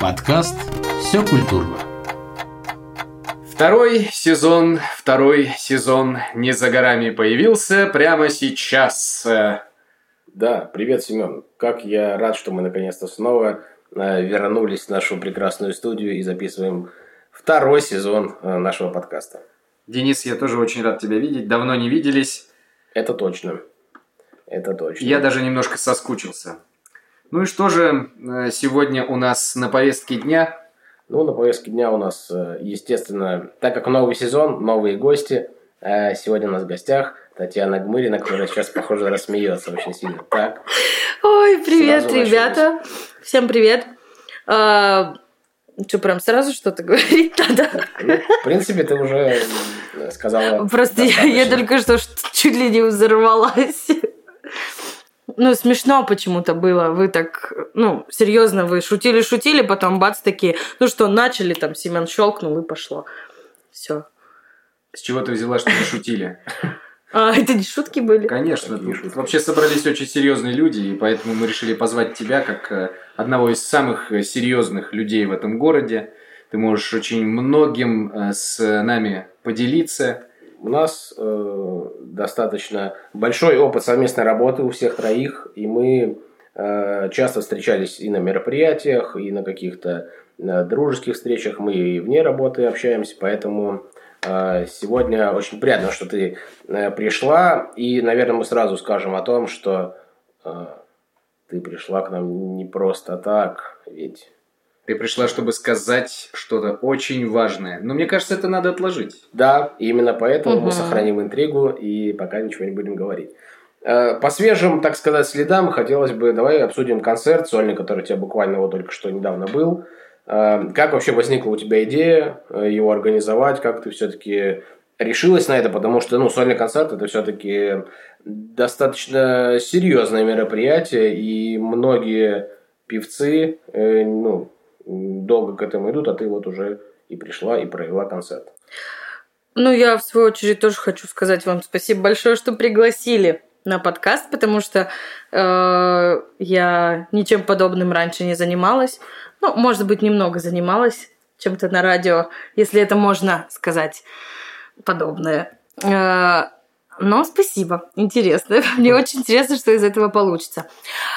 Подкаст «Все культурно». Второй сезон, второй сезон не за горами появился прямо сейчас. Да, привет, Семен. Как я рад, что мы наконец-то снова вернулись в нашу прекрасную студию и записываем второй сезон э, нашего подкаста. Денис, я тоже очень рад тебя видеть. Давно не виделись. Это точно. Это точно. Я даже немножко соскучился. Ну и что же э, сегодня у нас на повестке дня? Ну, на повестке дня у нас, э, естественно, так как новый сезон, новые гости. Э, сегодня у нас в гостях Татьяна Гмырина, которая сейчас, похоже, рассмеется очень сильно. Так. Ой, привет, ребята. Начались. Всем привет. А, что, прям сразу что-то говорить надо? Ну, в принципе, ты уже сказала. Просто я, я только что чуть ли не взорвалась. Ну, смешно почему-то было. Вы так, ну, серьезно, вы шутили-шутили, потом бац такие, ну что, начали, там, Семен щелкнул и пошло. Все. С чего ты взяла, что мы шутили? А, это не шутки были? Конечно. Не шутки. Вообще собрались очень серьезные люди, и поэтому мы решили позвать тебя как э, одного из самых э, серьезных людей в этом городе. Ты можешь очень многим э, с нами поделиться. У нас э, достаточно большой опыт совместной работы у всех троих, и мы э, часто встречались и на мероприятиях, и на каких-то э, дружеских встречах. Мы и вне работы общаемся, поэтому сегодня очень приятно, что ты э, пришла. И, наверное, мы сразу скажем о том, что э, ты пришла к нам не просто так, ведь ты пришла, чтобы сказать что-то очень важное. Но мне кажется, это надо отложить. Да, именно поэтому угу. мы сохраним интригу и пока ничего не будем говорить. Э, по свежим, так сказать, следам хотелось бы, давай обсудим концерт сольный, который у тебя буквально вот только что недавно был. Э, как вообще возникла у тебя идея э, его организовать? Как ты все-таки решилась на это? Потому что, ну, сольный концерт это все-таки достаточно серьезное мероприятие, и многие певцы, ну, долго к этому идут, а ты вот уже и пришла, и провела концерт. Ну, я, в свою очередь, тоже хочу сказать вам спасибо большое, что пригласили на подкаст, потому что э, я ничем подобным раньше не занималась. Ну, может быть, немного занималась чем-то на радио, если это можно сказать подобное. Э, но спасибо, интересно. Мне очень интересно, что из этого получится.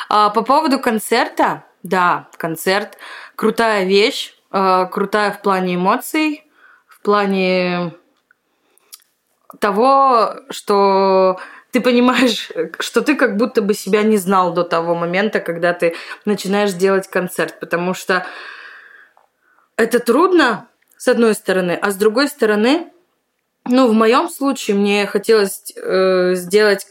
А, по поводу концерта, да, концерт крутая вещь, э, крутая в плане эмоций, в плане того, что ты понимаешь, что ты как будто бы себя не знал до того момента, когда ты начинаешь делать концерт, потому что это трудно, с одной стороны, а с другой стороны, ну, в моем случае мне хотелось э, сделать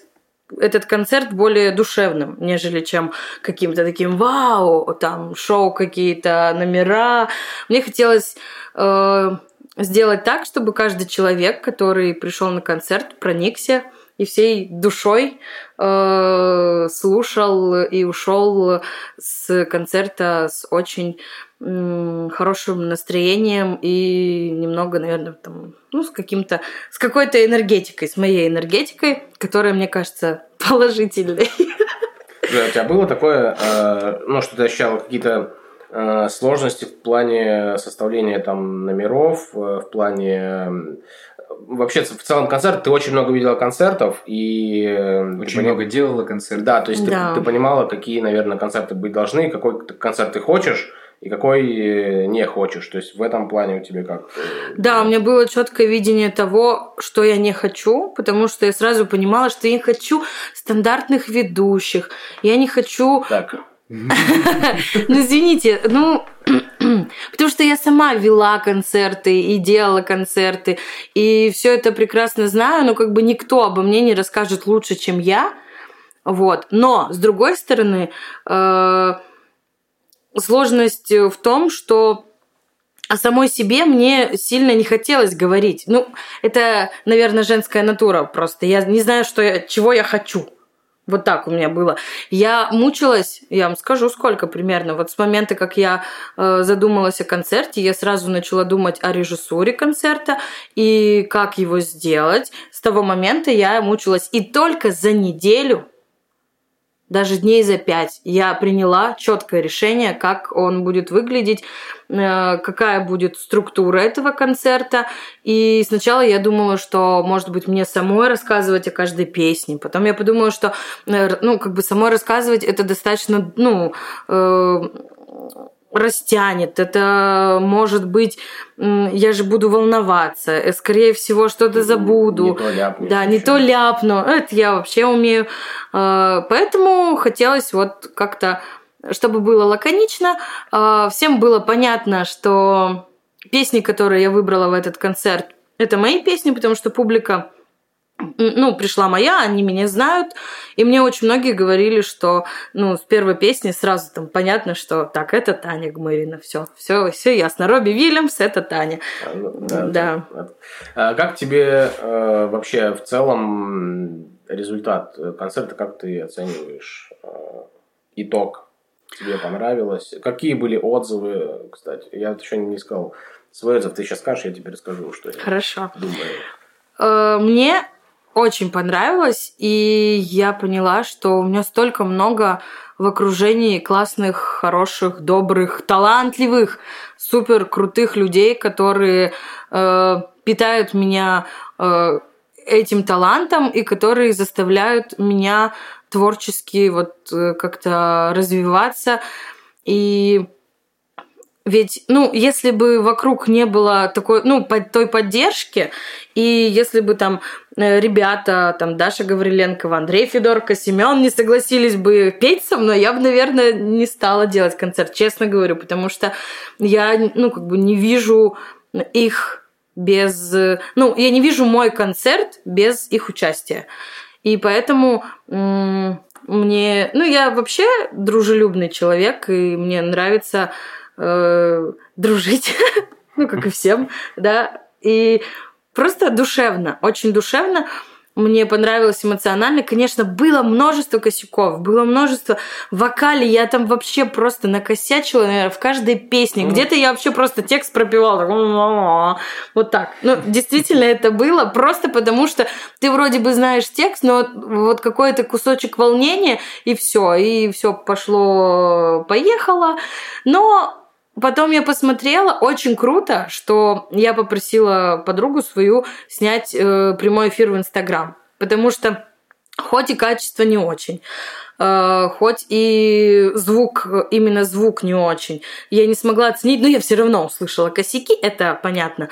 этот концерт более душевным, нежели чем каким-то таким вау, там шоу какие-то, номера. Мне хотелось э, сделать так, чтобы каждый человек, который пришел на концерт, проникся и всей душой э, слушал и ушел с концерта с очень хорошим настроением и немного, наверное, там, ну, с каким-то, с какой-то энергетикой, с моей энергетикой, которая, мне кажется, положительной. Да, у тебя было такое, э, ну, что ты ощущала какие-то сложности в плане составления там номеров, э, в плане вообще в целом концерт, ты очень много видела концертов и... Очень поним... много делала концертов. Да, то есть да. Ты, ты понимала, какие, наверное, концерты быть должны, какой концерт ты хочешь, и какой э, не хочешь. То есть в этом плане у тебя как? Э, да, у меня было четкое видение того, что я не хочу, потому что я сразу понимала, что я не хочу стандартных ведущих, я не хочу... Так. Ну, извините, ну, потому что я сама вела концерты и делала концерты, и все это прекрасно знаю, но как бы никто обо мне не расскажет лучше, чем я. Вот. Но, с другой стороны, э, сложность в том, что о самой себе мне сильно не хотелось говорить. Ну, это, наверное, женская натура просто. Я не знаю, что я, чего я хочу. Вот так у меня было. Я мучилась, я вам скажу, сколько примерно. Вот с момента, как я э, задумалась о концерте, я сразу начала думать о режиссуре концерта и как его сделать. С того момента я мучилась. И только за неделю даже дней за пять я приняла четкое решение, как он будет выглядеть, э, какая будет структура этого концерта. И сначала я думала, что, может быть, мне самой рассказывать о каждой песне. Потом я подумала, что, э, ну, как бы самой рассказывать это достаточно, ну, э, растянет, это может быть, я же буду волноваться, э, скорее всего, что-то забуду. Не то ляпнешь Да, не еще. то ляпну. Это я вообще умею. А, Поэтому хотелось вот как-то, чтобы было лаконично, а, всем было понятно, что песни, которые я выбрала в этот концерт, это мои песни, потому что публика ну, пришла моя, они меня знают, и мне очень многие говорили, что, ну, с первой песни сразу там понятно, что так, это Таня Гмырина, все, все, все ясно. Робби Вильямс, это Таня. А, ну, Да. Да. А как тебе э, вообще в целом результат концерта, как ты оцениваешь э, итог? Тебе понравилось? Какие были отзывы, кстати? Я еще не сказал свой отзыв. Ты сейчас скажешь, я тебе расскажу, что я Хорошо. думаю. Э, Мне очень понравилось, и я поняла, что у меня столько много в окружении классных, хороших, добрых, талантливых, супер крутых людей, которые э, питают меня э, этим талантом и которые заставляют меня творчески вот э, как-то развиваться. И ведь, ну, если бы вокруг не было такой, ну, под той поддержки, и если бы там ребята, там Даша Гавриленкова, Андрей Федорко, Семен не согласились бы петь со мной, я бы, наверное, не стала делать концерт, честно говорю, потому что я, ну, как бы не вижу их без... э, Ну, я не вижу мой концерт без их участия. И поэтому мне... Ну, я вообще дружелюбный человек, и мне нравится э, дружить, ну, как и всем, да, и просто душевно, очень душевно. Мне понравилось эмоционально. Конечно, было множество косяков, было множество в вокале. Я там вообще просто накосячила, наверное, в каждой песне. Где-то я вообще просто текст пропевала. Вот так. Ну, действительно, это было просто потому, что ты вроде бы знаешь текст, но вот какой-то кусочек волнения, и все, и все пошло, поехало. Но Потом я посмотрела, очень круто, что я попросила подругу свою снять э, прямой эфир в Инстаграм, потому что хоть и качество не очень, э, хоть и звук, именно звук не очень, я не смогла оценить, но я все равно услышала косяки, это понятно.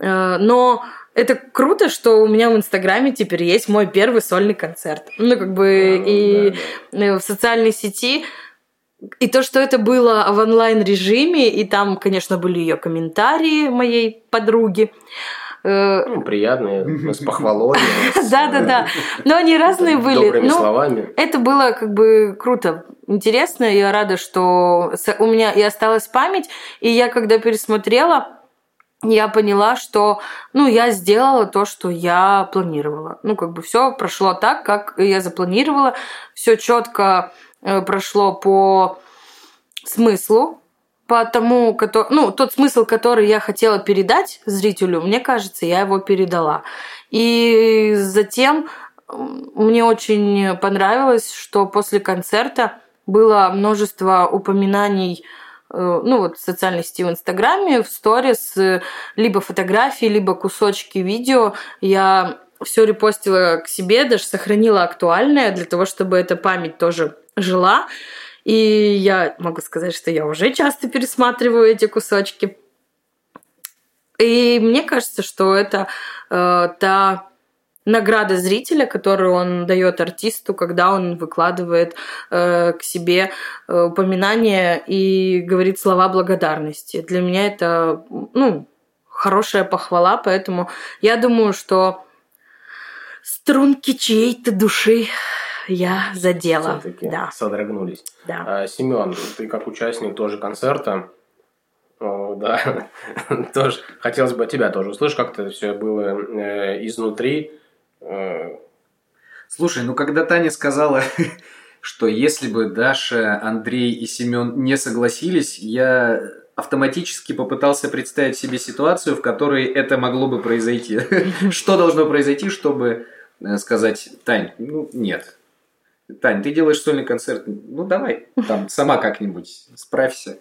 Э, но это круто, что у меня в Инстаграме теперь есть мой первый сольный концерт. Ну, как бы, А, и да, в социальной сети и то, что это было в онлайн-режиме, и там, конечно, были ее комментарии моей подруги. Э, Ну, приятные, с похвалой. Да-да-да. Но они разные э, были. Добрыми Ну, словами. это было как бы круто, интересно. Я рада, что у меня и осталась память. И я, когда пересмотрела, я поняла, что ну, я сделала то, что я планировала. Ну, как бы все прошло так, как я запланировала. Все четко прошло по смыслу, по тому, ну, тот смысл, который я хотела передать зрителю, мне кажется, я его передала. И затем мне очень понравилось, что после концерта было множество упоминаний э, ну вот в социальной сети в Инстаграме, в сторис, э, либо фотографии, либо кусочки видео. Я все репостила к себе, даже сохранила актуальное для того, чтобы эта память тоже жила. И я могу сказать, что я уже часто пересматриваю эти кусочки. И мне кажется, что это э, та награда зрителя, которую он дает артисту, когда он выкладывает э, к себе э, упоминания и говорит слова благодарности. Для меня это ну, хорошая похвала, поэтому я думаю, что струнки чьей-то души я задела. Все-таки Да, содрогнулись. да. А, Семен, ты как участник тоже концерта, о, да, тоже хотелось бы тебя тоже услышать, как это все было э, изнутри. Э, Слушай, ну когда Таня сказала, что если бы Даша, Андрей и Семен не согласились, я автоматически попытался представить себе ситуацию, в которой это могло бы произойти. Что должно произойти, чтобы э, сказать, Тань, ну нет. Тань, ты делаешь сольный концерт, ну давай, там сама как-нибудь справься.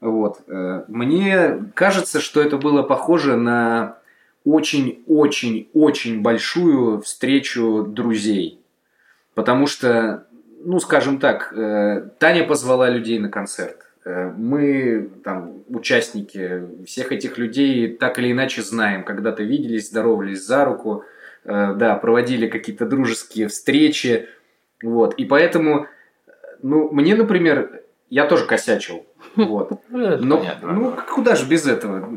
Вот. Э, мне кажется, что это было похоже на очень-очень-очень большую встречу друзей. Потому что, ну, скажем так, э, Таня позвала людей на концерт. Э, мы, там, участники всех этих людей так или иначе знаем. Когда-то виделись, здоровались за руку, да, проводили какие-то дружеские встречи. Вот. И поэтому, ну, мне, например, я тоже косячил. Вот. Ну, Но, ну, куда же без этого?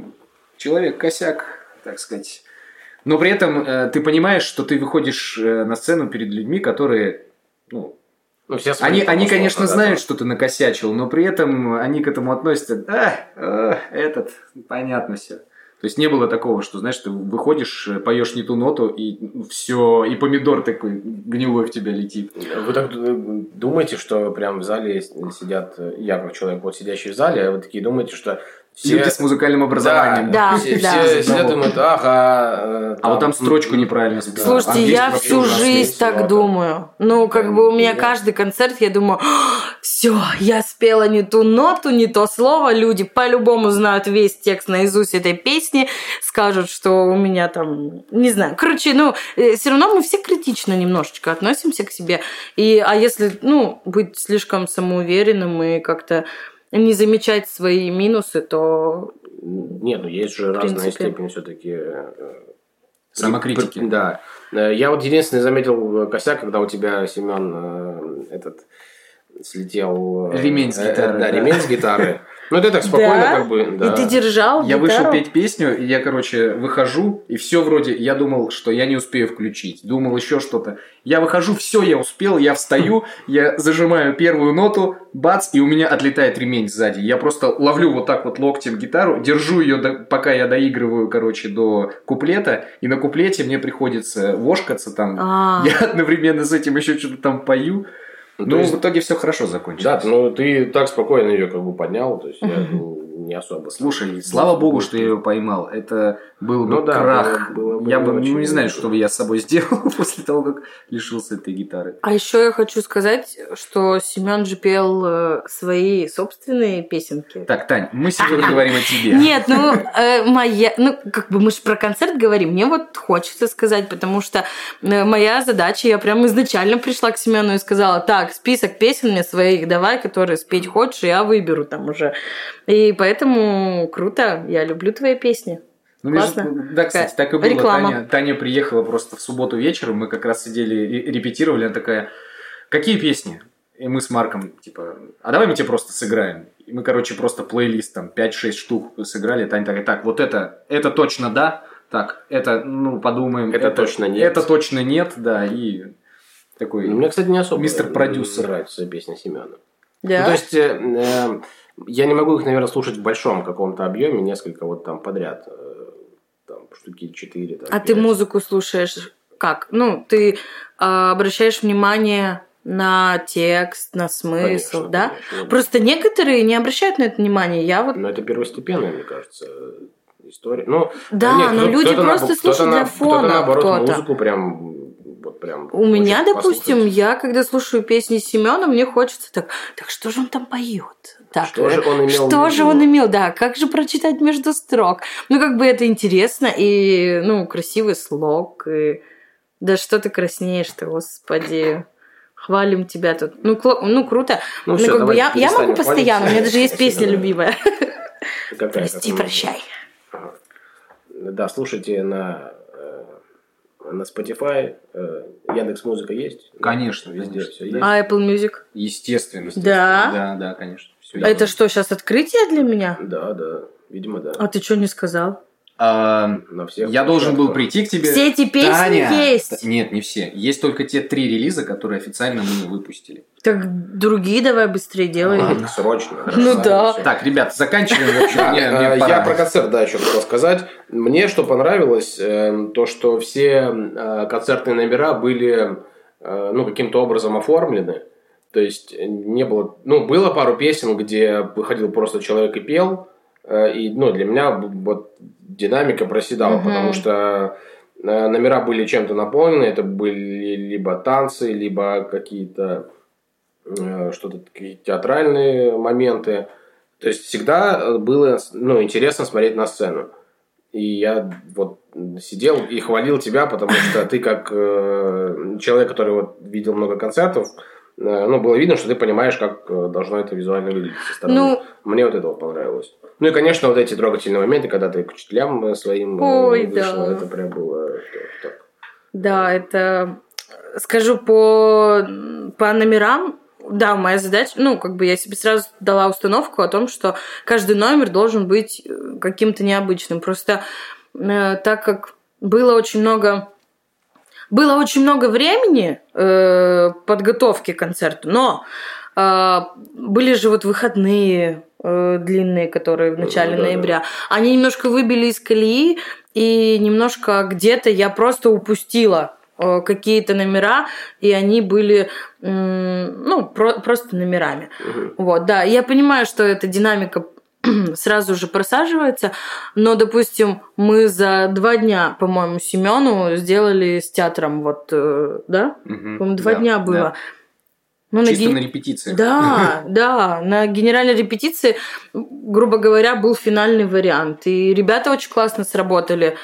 Человек косяк, так сказать. Но при этом э, ты понимаешь, что ты выходишь э, на сцену перед людьми, которые, ну, Ну, все они, они, конечно, условно, знают, что ты накосячил, но при этом они к этому относятся, а, а, этот, понятно все. То есть не было такого, что, знаешь, ты выходишь, э, поешь не ту ноту, и все, и помидор такой гнилой в тебя летит. Вы так э, думаете, что прям в зале сидят, э, я как человек, вот сидящий в зале, а вы такие думаете, что все... Люди с музыкальным образованием. Да, все, да. все сидят и думают, ага... э, А вот там строчку неправильно Да. списал. Слушайте, я всю жизнь так да. думаю. Ну, как бы у меня каждый концерт, я думаю, все, я спела не ту ноту, не то слово. Люди по-любому знают весь текст наизусть этой песни, скажут, что у меня там, не знаю. Короче, ну, все равно мы все критично немножечко относимся к себе. И, а если, ну, быть слишком самоуверенным и как-то не замечать свои минусы, то Нет, ну есть же В разная принципе. степень все-таки... Самокритики. Да. Э, Я вот единственный заметил э, косяк, когда у тебя, Семен, э, этот слетел... э, Ремень с э, гитары, Да, да. ремень с гитары. Ну, это так спокойно, Да? как бы... да. и ты держал Я вышел гитару? петь песню, и я, короче, выхожу, и все вроде, я думал, что я не успею включить. Думал еще что-то. Я выхожу, все, я успел, я встаю, я зажимаю первую ноту, бац, и у меня отлетает ремень сзади. Я просто ловлю вот так вот локтем гитару, держу ее, пока я доигрываю, короче, до куплета, и на куплете мне приходится вошкаться там. А. Я одновременно с этим еще что-то там пою. Ну, Ну, есть- в итоге все хорошо закончилось. Да, ну ты так спокойно ее как бы поднял, то есть я ну, не особо... Слушай, слава богу, что я ее поймал. Это был бы Ну да, крах. было- было- я было бы, ну, не знаю, что бы я с собой сделал после того, как лишился этой гитары. А еще я хочу сказать, что Семен же пел э, свои собственные песенки. Так, Тань, мы сегодня говорим о тебе. Нет, ну, э, моя, ну, как бы мы же про концерт говорим, мне вот хочется сказать, потому что э, моя задача, я прям изначально пришла к Семену и сказала, так, список песен мне своих давай, которые спеть хочешь, я выберу там уже. И поэтому круто, я люблю твои песни. Ну, между- Классно. да, кстати, так и было. Реклама. Таня, Таня приехала просто в субботу вечером, мы как раз сидели и репетировали, она такая, какие песни? И мы с Марком, типа, а давай мы тебе просто сыграем. И мы, короче, просто плейлист, там, 5-6 штук сыграли. Таня такая, так, вот это, это точно да, так, это, ну, подумаем. Это точно нет. Это точно нет, да, и такой... Ну, Мне, кстати, не особо Мистер продюсер. нравится песня Семена. Да? Ну, то есть, э, э, я не могу их, наверное, слушать в большом каком-то объеме, несколько вот там подряд. э, Там штуки 4. Там, а ты пять. музыку слушаешь как? Ну, ты а, обращаешь внимание на текст, на смысл, Конечно, да? конечно. Просто некоторые не обращают на это внимание. Я вот Но это первостепенная, мне кажется, история. Ну, Да, нет, но люди просто на- слушают кто-то для на- фона, Кто-то, наоборот, кто-то. музыку прям... Вот прям У меня, допустим, послушать. я когда слушаю песни Семена, мне хочется так, так что же он там поет? Так, Что же он имел что же он имел, да, как же прочитать между строк? Ну, как бы это интересно, и, ну, красивый слог, и... Да что ты краснеешь-то, господи. Хвалим тебя тут. Ну, кло- ну круто. Ну, Ну, всё, как бы я, я могу постоянно, у хвалить. меня даже есть песня любимая. Прости, прощай. Да, слушайте на, на Spotify. э, Яндекс Музыка есть? Конечно, везде конечно, все есть. А Apple Music? Естественно. Да? Да, да, конечно. Всё Это есть. что, сейчас открытие для меня? Да, да, видимо, да. А ты что не сказал? А, я должен был прийти к тебе. Все эти песни Таня! есть. Нет, не все. Есть только те три релиза, которые официально мы не выпустили. Так другие давай быстрее делай. Ладно, Срочно. Ну да. Так, ребят, заканчиваем. Общем, э, я про концерт, да, еще хотел сказать. Мне что понравилось, э, то, что все э, концертные номера были э, ну, каким-то образом оформлены. То есть не было... Ну, было пару песен, где выходил просто человек и пел, и, ну, для меня вот динамика проседала, Мгм. потому что э, номера были чем-то наполнены, это были либо танцы, либо какие-то э, что-то такие театральные моменты. То есть всегда было ну, интересно смотреть на сцену. И я вот сидел и хвалил тебя, потому что ты как э, человек, который вот видел много концертов, ну, было видно, что ты понимаешь, как э, должно это визуально выглядеть со стороны. Ну, Мне вот это вот понравилось. Ну и, конечно, вот эти трогательные моменты, когда ты к учителям э, своим э, Ой, вышла, да. это прям было э, так. Да, это... Скажу по, по номерам, да, моя задача, ну, как бы я себе сразу дала установку о том, что каждый номер должен быть э, каким-то необычным. Просто э, так как было очень много... Было очень много времени э, подготовки к концерту, но э, были же вот выходные э, длинные, которые в начале да. ноября. Они немножко выбили из колеи, и немножко где-то я просто упустила э, какие-то номера, и они были м, ну, про- просто номерами. Мгм. Вот, да, я понимаю, что эта динамика сразу же просаживается, но, допустим, мы за два дня, по-моему, Семену сделали с театром, вот, э, да? Мгм. По-моему, два Да, дня было. да. Ну, на Чисто ген- на репетиции. да, да, на генеральной репетиции, грубо говоря, был финальный вариант. И ребята очень классно сработали.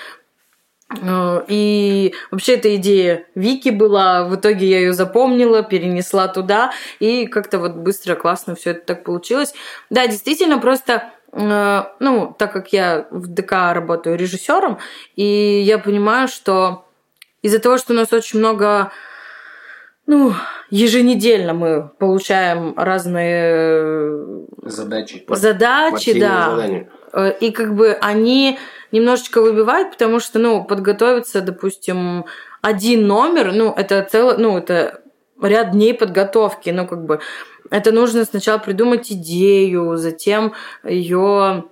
Э, И вообще эта идея Вики была, в итоге я ее запомнила, перенесла туда, и как-то вот быстро, классно все это так получилось. Да, действительно, просто, э, ну, так как я в ДК работаю режиссером, и я понимаю, что из-за того, что у нас очень много ну, еженедельно мы получаем разные Задачи. задачи, Партийные да. задания. Э, И как бы они немножечко выбивают, потому что, ну, подготовиться, допустим, один номер, ну, это целый, ну, это ряд дней подготовки, ну, как бы это нужно сначала придумать идею, затем ее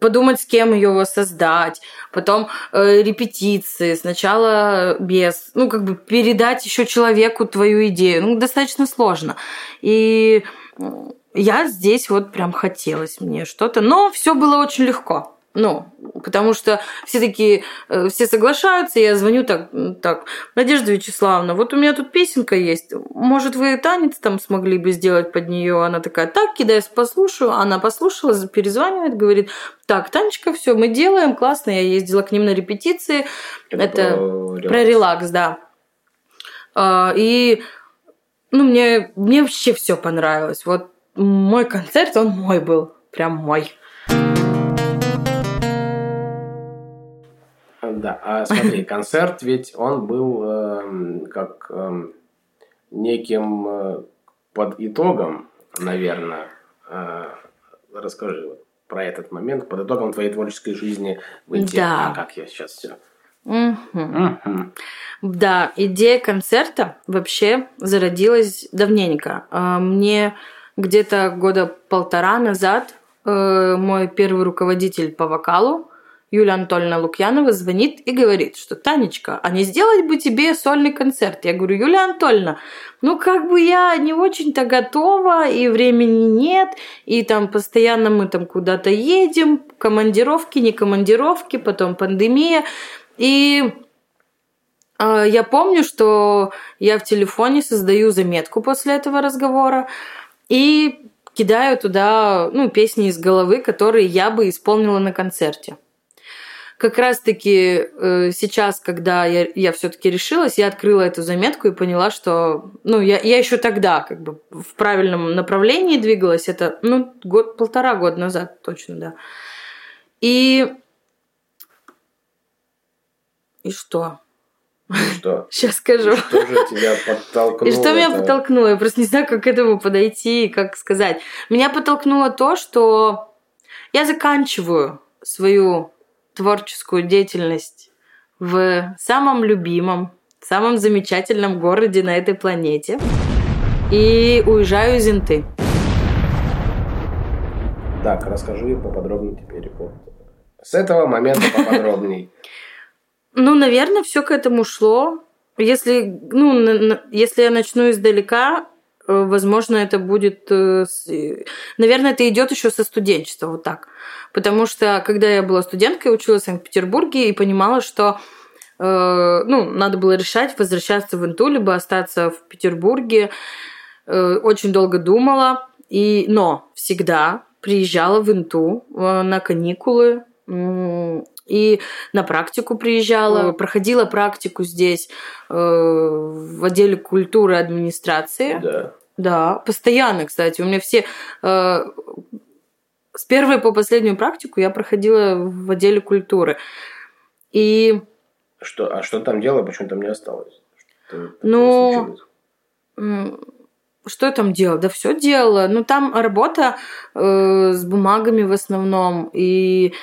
подумать, с кем ее воссоздать, потом э, репетиции, сначала без, ну, как бы передать еще человеку твою идею, ну, достаточно сложно. И я здесь вот прям хотелось мне что-то, но все было очень легко. Ну, потому что все такие, э, все соглашаются, я звоню так, так, Надежда Вячеславовна, вот у меня тут песенка есть, может, вы танец там смогли бы сделать под нее? Она такая, так, кидай, послушаю. Она послушала, перезванивает, говорит, так, Танечка, все, мы делаем, классно, я ездила к ним на репетиции, это, про релакс. про релакс, да. А, И, ну, мне, мне вообще все понравилось. Вот мой концерт, он мой был, прям мой. Да, а смотри, концерт ведь он был эм, как эм, неким э, под итогом, наверное. Э, расскажи вот про этот момент, под итогом твоей творческой жизни в Инте. Да. А как я сейчас все? Мгм. Да, идея концерта вообще зародилась давненько. А, Мне где-то года полтора назад э, мой первый руководитель по вокалу, Юлия Анатольевна Лукьянова, звонит и говорит, что «Танечка, а не сделать бы тебе сольный концерт?» Я говорю, Юлия Анатольевна, ну как бы я не очень-то готова, и времени нет, и там постоянно мы там куда-то едем, командировки, не командировки, потом пандемия. И э, я помню, что я в телефоне создаю заметку после этого разговора и кидаю туда ну, песни из головы, которые я бы исполнила на концерте. Как раз-таки э, сейчас, когда я, я все-таки решилась, я открыла эту заметку и поняла, что ну, я, я еще тогда как бы в правильном направлении двигалась. Это ну, год, полтора года назад, точно, да. И и что? Что? Сейчас скажу. Что же тебя подтолкнуло? И что меня это? подтолкнуло? Я просто не знаю, как к этому подойти и как сказать. Меня подтолкнуло то, что я заканчиваю свою творческую деятельность в самом любимом, самом замечательном городе на этой планете и уезжаю из Инты. Так, расскажи поподробнее теперь. Вот. С этого момента поподробней. Ну, наверное, все к этому шло. если, ну, если я начну издалека, э, возможно, это будет... э, э, Наверное, это идет еще со студенчества, вот так. Потому что, когда я была студенткой, училась в Санкт-Петербурге и понимала, что э, ну, надо было решать, возвращаться в Инту, либо остаться в Петербурге. Э, очень долго думала, и, но всегда приезжала в Инту э, на каникулы, и на практику приезжала, проходила практику здесь э, в отделе культуры и администрации. Да. Да, постоянно, кстати. У меня все... э, с первой по последнюю практику я проходила в отделе культуры. И Что, а что там делала, почему там не осталось? Что Ну, что я там делала? Да все делала. Ну, там работа э, с бумагами в основном. И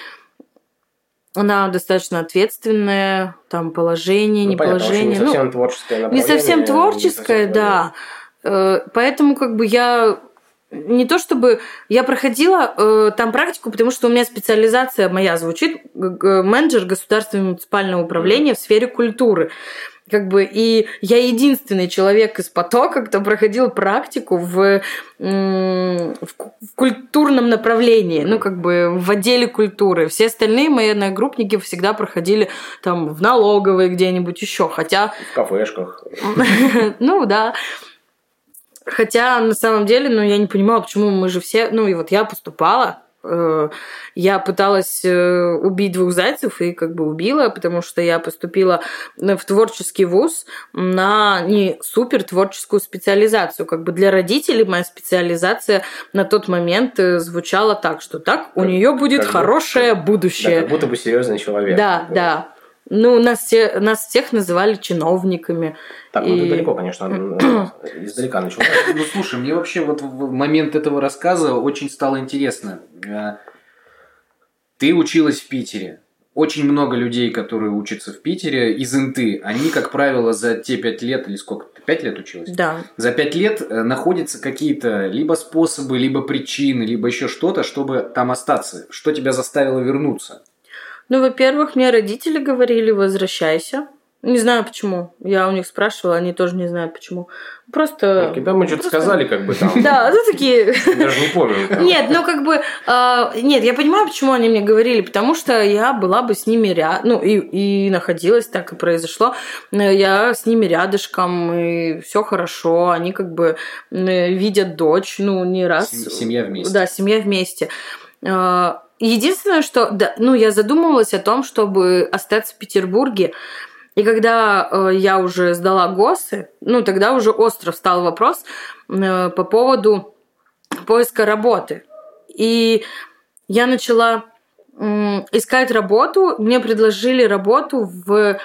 она достаточно ответственная. Там положение, Ну, не понятно, положение. не Ну, совсем творческое не совсем не творческая, совсем да. Э, Поэтому как бы я не то чтобы я проходила э, там практику, потому что у меня специализация моя звучит менеджер государственного муниципального управления в сфере культуры. Как бы, и я единственный человек из потока, кто проходил практику в, в в культурном направлении, ну, как бы в отделе культуры. Все остальные мои одногруппники всегда проходили там в налоговой где-нибудь еще, хотя В кафешках. ну да. Хотя на самом деле, ну я не понимала, почему мы же все, ну и вот я поступала, э, я пыталась э, убить двух зайцев и как бы убила, потому что я поступила в творческий вуз на не супер творческую специализацию. Как бы для родителей моя специализация на тот момент э, звучала так, что так у нее будет как будто- хорошее Да, будущее. как будто бы серьезный человек. Да, Такой. да. Ну, нас, все, нас всех называли чиновниками. Так, ну И- ты далеко, конечно, издалека начал. Ну слушай, мне вообще вот в момент этого рассказа очень стало интересно. Э, Ты училась в Питере. Очень много людей, которые учатся в Питере из Инты, они, как правило, за те пять лет, или сколько, ты пять лет училась? Да. За пять лет э, находятся какие-то либо способы, либо причины, либо еще что-то, чтобы там остаться. Что тебя заставило вернуться? Ну, во-первых, мне родители говорили, возвращайся. Не знаю почему. Я у них спрашивала, они тоже не знают почему. Просто... Когда мы что-то просто- сказали, как бы там. Да, ну такие... Даже не помню. Нет, ну как бы... а, нет, я понимаю, почему они мне говорили, потому что я была бы с ними рядом, ну и, находилась, так и произошло. Я с ними рядышком, и все хорошо. Они как бы э, видят дочь, ну не раз. Сем- Семья вместе. Да, семья вместе. Единственное, что, да, ну, я задумывалась о том, чтобы остаться в Петербурге. И когда э, я уже сдала ГОСы, ну, тогда уже остро встал вопрос э, по поводу поиска работы. И я начала м, искать работу. Мне предложили работу в,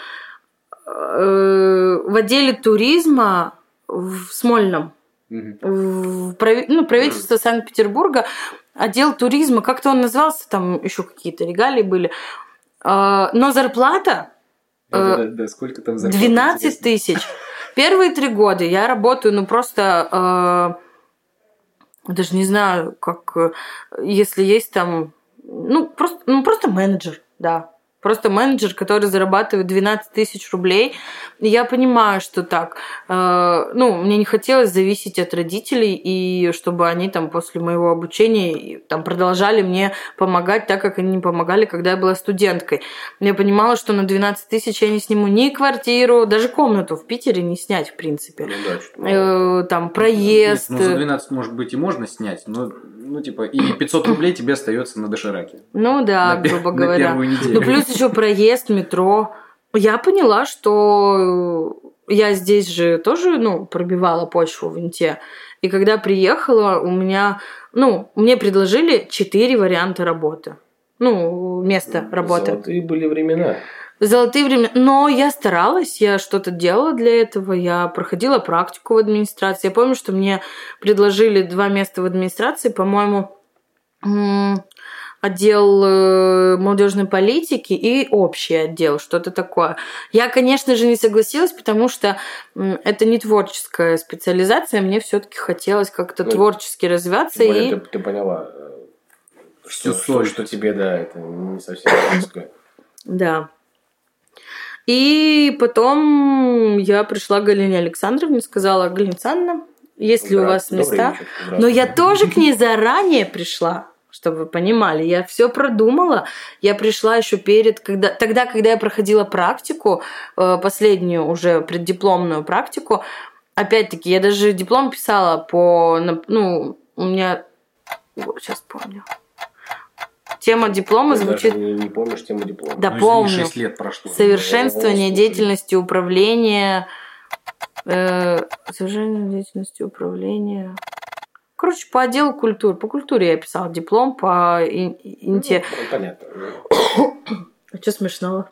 э, в отделе туризма в Смольном Мгм. в ну, правительство Санкт-Петербурга, отдел туризма, как-то он назывался, там еще какие-то регалии были. А, Но зарплата Да, да, да, сколько там зарплата, 12 интересно? тысяч. Первые три года я работаю, ну просто э, даже не знаю, как э, если есть там, ну просто, ну просто менеджер, да. Просто менеджер, который зарабатывает 12 тысяч рублей. И я понимаю, что так. э, ну, мне не хотелось зависеть от родителей, и чтобы они там после моего обучения там продолжали мне помогать так, как они не помогали, когда я была студенткой. Я понимала, что на 12 тысяч я не сниму ни квартиру, даже комнату в Питере не снять, в принципе. Ну да. Э, Там проезд. Нет, ну, за 12, может быть, и можно снять, но, ну, типа, и 500 рублей тебе остается на дошираке. Ну да, на, грубо на говоря. первую неделю. Ну, плюс еще проезд, метро. Я поняла, что я здесь же тоже, ну, пробивала почву в Инте. И когда приехала, у меня, ну, мне предложили четыре варианта работы. Ну, место работы. Золотые были времена. Золотые времена. Но я старалась, я что-то делала для этого. Я проходила практику в администрации. Я помню, что мне предложили два места в администрации, по-моему, отдел э, молодежной политики и общий отдел, что-то такое. Я, конечно же, не согласилась, потому что это не творческая специализация. Мне все-таки хотелось как-то Ну, творчески развиваться. Тем более и... ты, ты поняла, э, что, что, что тебе, да, это не совсем близко. Да. И потом я пришла к Галине Александровне, сказала, Галина Александровна, есть ли у вас места? Но я тоже к ней заранее пришла чтобы вы понимали. Я все продумала. Я пришла еще перед, когда, тогда, когда я проходила практику, э, последнюю уже преддипломную практику, опять-таки, я даже диплом писала по, ну, у меня, сейчас помню, Тема диплома Ты звучит... даже не, не помнишь тему диплома. Да, Ну, помню. извини, 6 лет прошло. Совершенствование деятельности управления. э, совершенствование деятельности управления. Короче, по отделу культуры. По культуре я писала диплом, по ин- инте... Ну, понятно. А что смешного?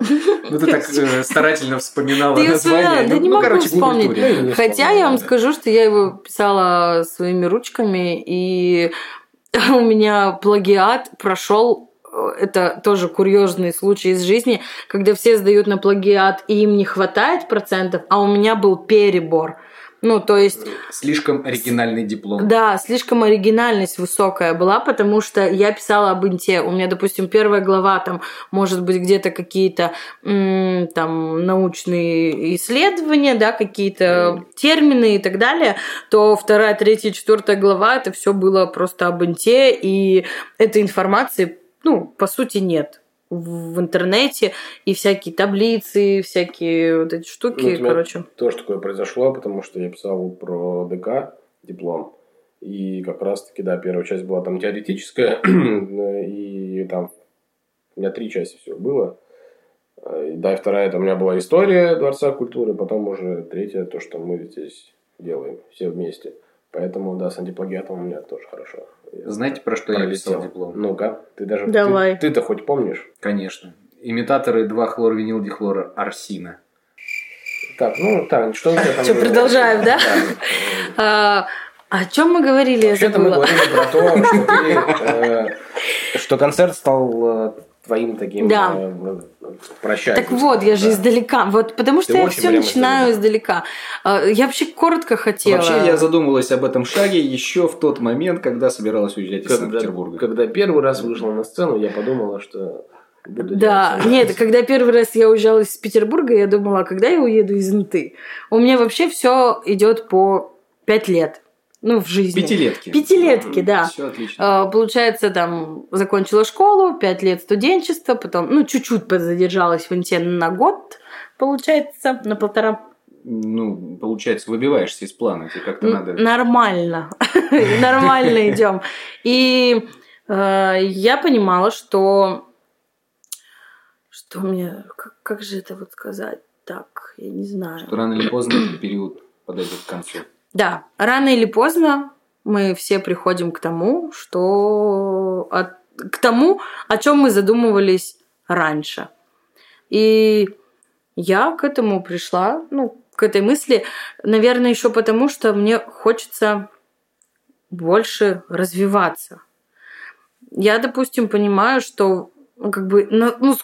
Ну, ты так э, старательно вспоминала Ты название. Да Ну, не ну, могу короче, по вспомнить. культуре. Ну, не Хотя я вам да. скажу, что я его писала своими ручками, и у меня плагиат прошел. Это тоже курьезный случай из жизни, когда все сдают на плагиат, и им не хватает процентов, а у меня был перебор. Ну, то есть Слишком оригинальный диплом. да, слишком оригинальность высокая была, потому что я писала об инте. У меня, допустим, первая глава, там, может быть, где-то какие-то там научные исследования, да, какие-то термины и так далее, то вторая, третья, четвертая глава, это все было просто об инте, и этой информации, ну, по сути, нет в интернете и всякие таблицы, всякие вот эти Ну, штуки, у меня короче. Тоже такое произошло, потому что я писал про ДК диплом. И как раз-таки, да, первая часть была там теоретическая, и там у меня три части всего было. И, Да, и вторая, это у меня была история Дворца культуры, потом уже третья, то, что мы здесь делаем все вместе. Поэтому, да, с антиплагиатом у меня тоже хорошо. Я Знаете, про что я пролетел. писал диплом? Ну-ка, ты даже... ты- Давай. Ты-то хоть помнишь? Конечно. Имитаторы 2-хлорвинилдихлора арсина. Так, ну, так, что у тебя там... Было? продолжаем, да? А, о чем мы говорили? Я Вообще-то мы говорили про то, что ты, э, что концерт стал э, твоим таким Да. э, прощальным. Так вот, я же Да. издалека. Вот потому что Ты я все начинаю издалека. А, Я вообще коротко хотела. Вообще, я задумалась об этом шаге еще в тот момент, когда собиралась уезжать из Когда, Санкт-Петербурга. когда первый раз вышла на сцену, я подумала, что буду Да, нет, когда первый раз я уезжала из Петербурга, я думала, а когда я уеду из Инты? У меня вообще все идет по пять лет. Ну, в жизни. Пятилетки. Пятилетки, да. Все отлично. А, Получается, там, закончила школу, пять лет студенчества, потом, ну, чуть-чуть подзадержалась в Инте на год, получается, на полтора Ну, получается, выбиваешься из плана, тебе как-то надо... Нормально. Нормально идем. И э, я понимала, что... Что мне... Как, как же это вот сказать? Так, я не знаю. Что рано или поздно этот период подойдет к концу. Да, рано или поздно мы все приходим к тому, что... от- к тому, о чем мы задумывались раньше. И я к этому пришла, ну, к этой мысли, наверное, еще потому, что мне хочется больше развиваться. Я, допустим, понимаю, что ну, как бы, ну, ну,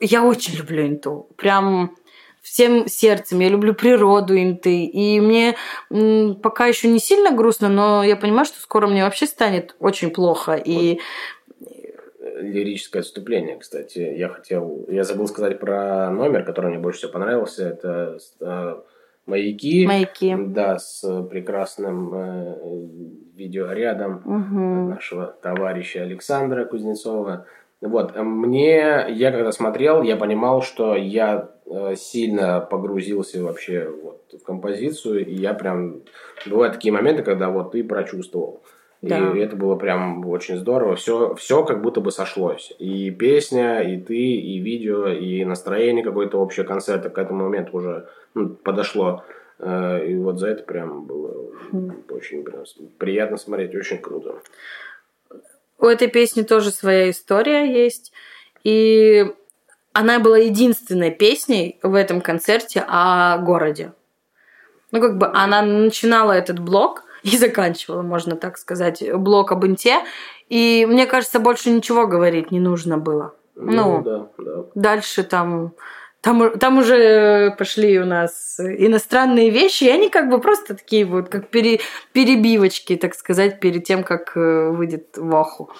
я очень люблю инту. Прям всем сердцем. Я люблю природу инты. И мне м, пока еще не сильно грустно, но я понимаю, что скоро мне вообще станет очень плохо. И лирическое отступление, кстати. Я хотел... Я забыл сказать про номер, который мне больше всего понравился. Это э, «Маяки». маяки. Да, с прекрасным э, видеорядом Мгм. нашего товарища Александра Кузнецова. Вот, э, мне, я когда смотрел, я понимал, что я сильно погрузился вообще вот в композицию, и я прям... Бывают такие моменты, когда вот ты прочувствовал. Да. И это было прям очень здорово. Все, все как будто бы сошлось. И песня, и ты, и видео, и настроение какое-то общее концерта к этому моменту уже ну, подошло. Э, И вот за это прям было очень прям приятно смотреть, очень круто. У этой песни тоже своя история есть. И она была единственной песней в этом концерте о городе. Ну, как бы она начинала этот блок и заканчивала, можно так сказать, блок об инте. И мне кажется, больше ничего говорить не нужно было. Ну, да, да. Дальше там, там, там уже пошли у нас иностранные вещи, и они как бы просто такие вот, как пере, перебивочки, так сказать, перед тем, как э, выйдет в Оху.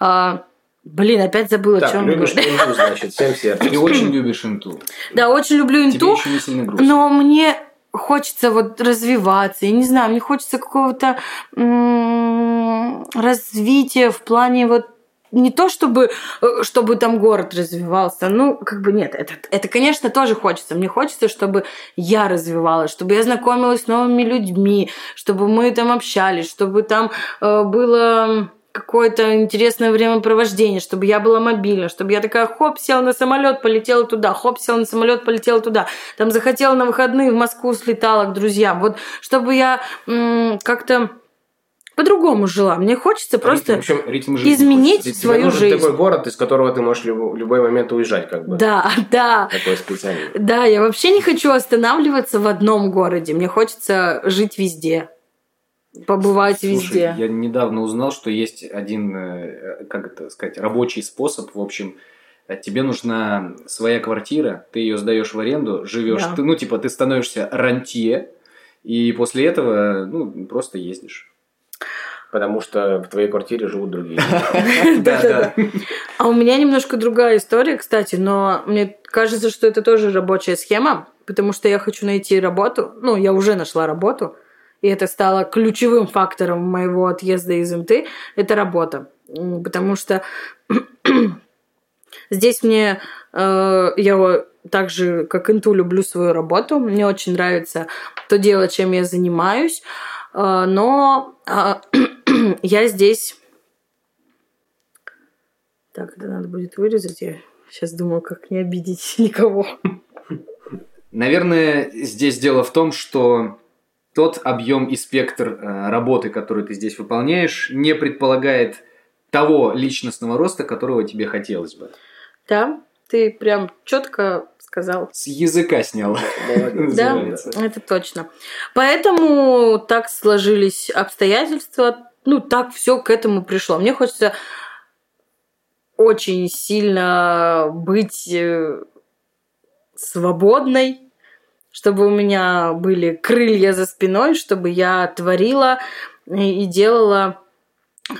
А, Блин, опять забыла, Так, о чем любишь инту, значит, всем сердцем. Ты очень любишь инту. Да, очень люблю Тебе инту, еще не сильно грустно. но мне хочется вот развиваться. Я не знаю, мне хочется какого-то м, развития в плане вот не то чтобы, э, чтобы там город развивался, ну, как бы нет, это, это, конечно, тоже хочется. Мне хочется, чтобы я развивалась, чтобы я знакомилась с новыми людьми, чтобы мы там общались, чтобы там э, было какое-то интересное времяпровождение, чтобы я была мобильна, чтобы я такая хоп, села на самолет, полетела туда, хоп, села на самолет, полетела туда, там захотела на выходные в Москву, слетала к друзьям. Вот чтобы я м, как-то по-другому жила. Мне хочется просто В общем, Ритм жизни изменить тебе свою нужен жизнь. такой город, из которого ты можешь в любой момент уезжать, как бы. Да, да. Такой специальный. Да, я вообще не хочу останавливаться в одном городе. Мне хочется жить везде. Побывать Слушай, везде. я недавно узнал, что есть один, э, как это сказать, рабочий способ. В общем, э, тебе нужна своя квартира, ты ее сдаешь в аренду, живешь, Да. ты, ну типа ты становишься рантье, и после этого, ну просто ездишь. Потому что в твоей квартире живут другие. Да, да. А у меня немножко другая история, кстати, но мне кажется, что это тоже рабочая схема, потому что я хочу найти работу. Ну, я уже нашла работу, и это стало ключевым фактором моего отъезда из МТ. Это работа. Потому что здесь мне... э, я так же, как Инту, люблю свою работу. Мне очень нравится то дело, чем я занимаюсь. Э, но а, я здесь так, это надо будет вырезать. Я сейчас думаю, как не обидеть никого. Наверное, здесь дело в том, что тот объем и спектр э, работы, который ты здесь выполняешь, не предполагает того личностного роста, которого тебе хотелось бы. Да, ты прям четко сказал. С языка снял. Да, это точно. Поэтому так сложились обстоятельства. Ну, так все к этому пришло. Мне хочется очень сильно быть э, свободной, чтобы у меня были крылья за спиной, чтобы я творила и делала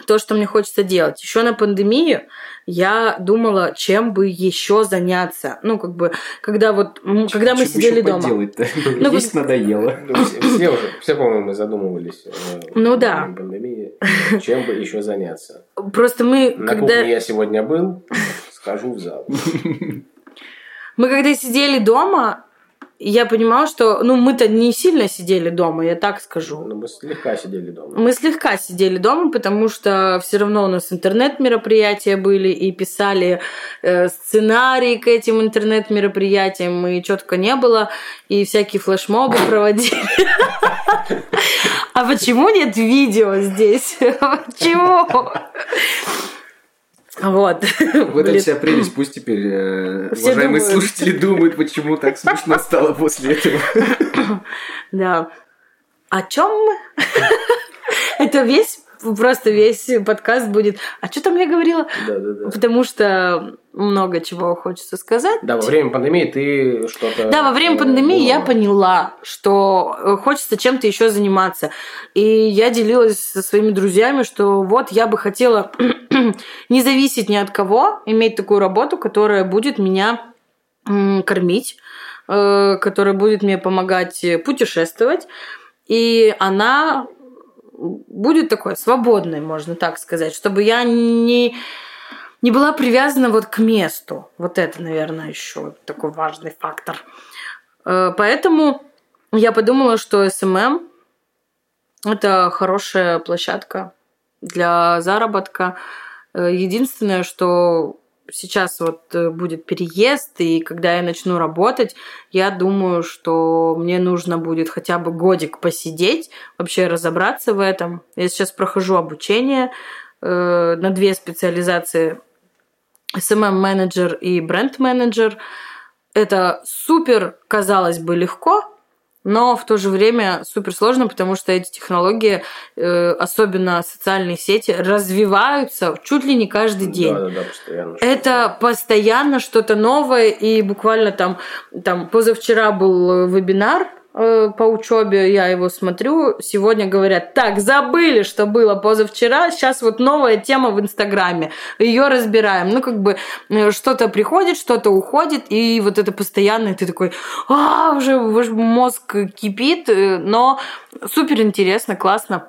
то, что мне хочется делать. Еще на пандемию я думала, чем бы еще заняться. Ну, как бы, когда вот, м, когда мы сидели дома. поделать-то? Ну, Есть надоело. Ну, Все, все уже, все, по-моему, задумывались. э, Ну да. пандемии, чем бы еще заняться. Просто мы, На когда... кухне я сегодня был, схожу в зал. Мы когда сидели дома, я понимала, что, ну, мы-то не сильно сидели дома, я так скажу. Ну, мы слегка сидели дома. Мы слегка сидели дома, потому что все равно у нас интернет-мероприятия были и писали э, сценарий к этим интернет-мероприятиям, и четко не было, и всякие флешмобы проводили. А почему нет видео здесь? Почему? Вот. В этом Блин. вся прелесть. Пусть теперь э, уважаемые думают. слушатели думают, почему так смешно стало после этого. Да. О чем? Это весь, просто весь подкаст будет. А что там я говорила? Да, да, да. Потому что много чего хочется сказать. Да, во время пандемии ты что-то... Да, во время пандемии я поняла, что э, хочется чем-то еще заниматься. И я делилась со своими друзьями, что вот я бы хотела не зависеть ни от кого, иметь такую работу, которая будет меня кормить, э, которая будет мне помогать путешествовать. И она будет такой свободной, можно так сказать, чтобы я не, не была привязана вот к месту. Вот это, наверное, еще такой важный фактор. Э, Поэтому я подумала, что СММ это хорошая площадка для заработка. Э, Единственное, что сейчас вот э, будет переезд, и когда я начну работать, я думаю, что мне нужно будет хотя бы годик посидеть, вообще разобраться в этом. Я сейчас прохожу обучение э, на две специализации SMM-менеджер и бренд-менеджер. Это супер, казалось бы, легко, но в то же время супер сложно, потому что эти технологии, э, особенно социальные сети, развиваются чуть ли не каждый день. Да, да, да, постоянно. Это постоянно что-то новое, и буквально там, там позавчера был вебинар э, по учебе, я его смотрю, сегодня говорят, так, забыли, что было позавчера, сейчас вот новая тема в Инстаграме, ее разбираем. Ну, как бы э, что-то приходит, что-то уходит, и вот это постоянно, ты такой, а, уже, уже мозг кипит, э, но супер интересно, классно.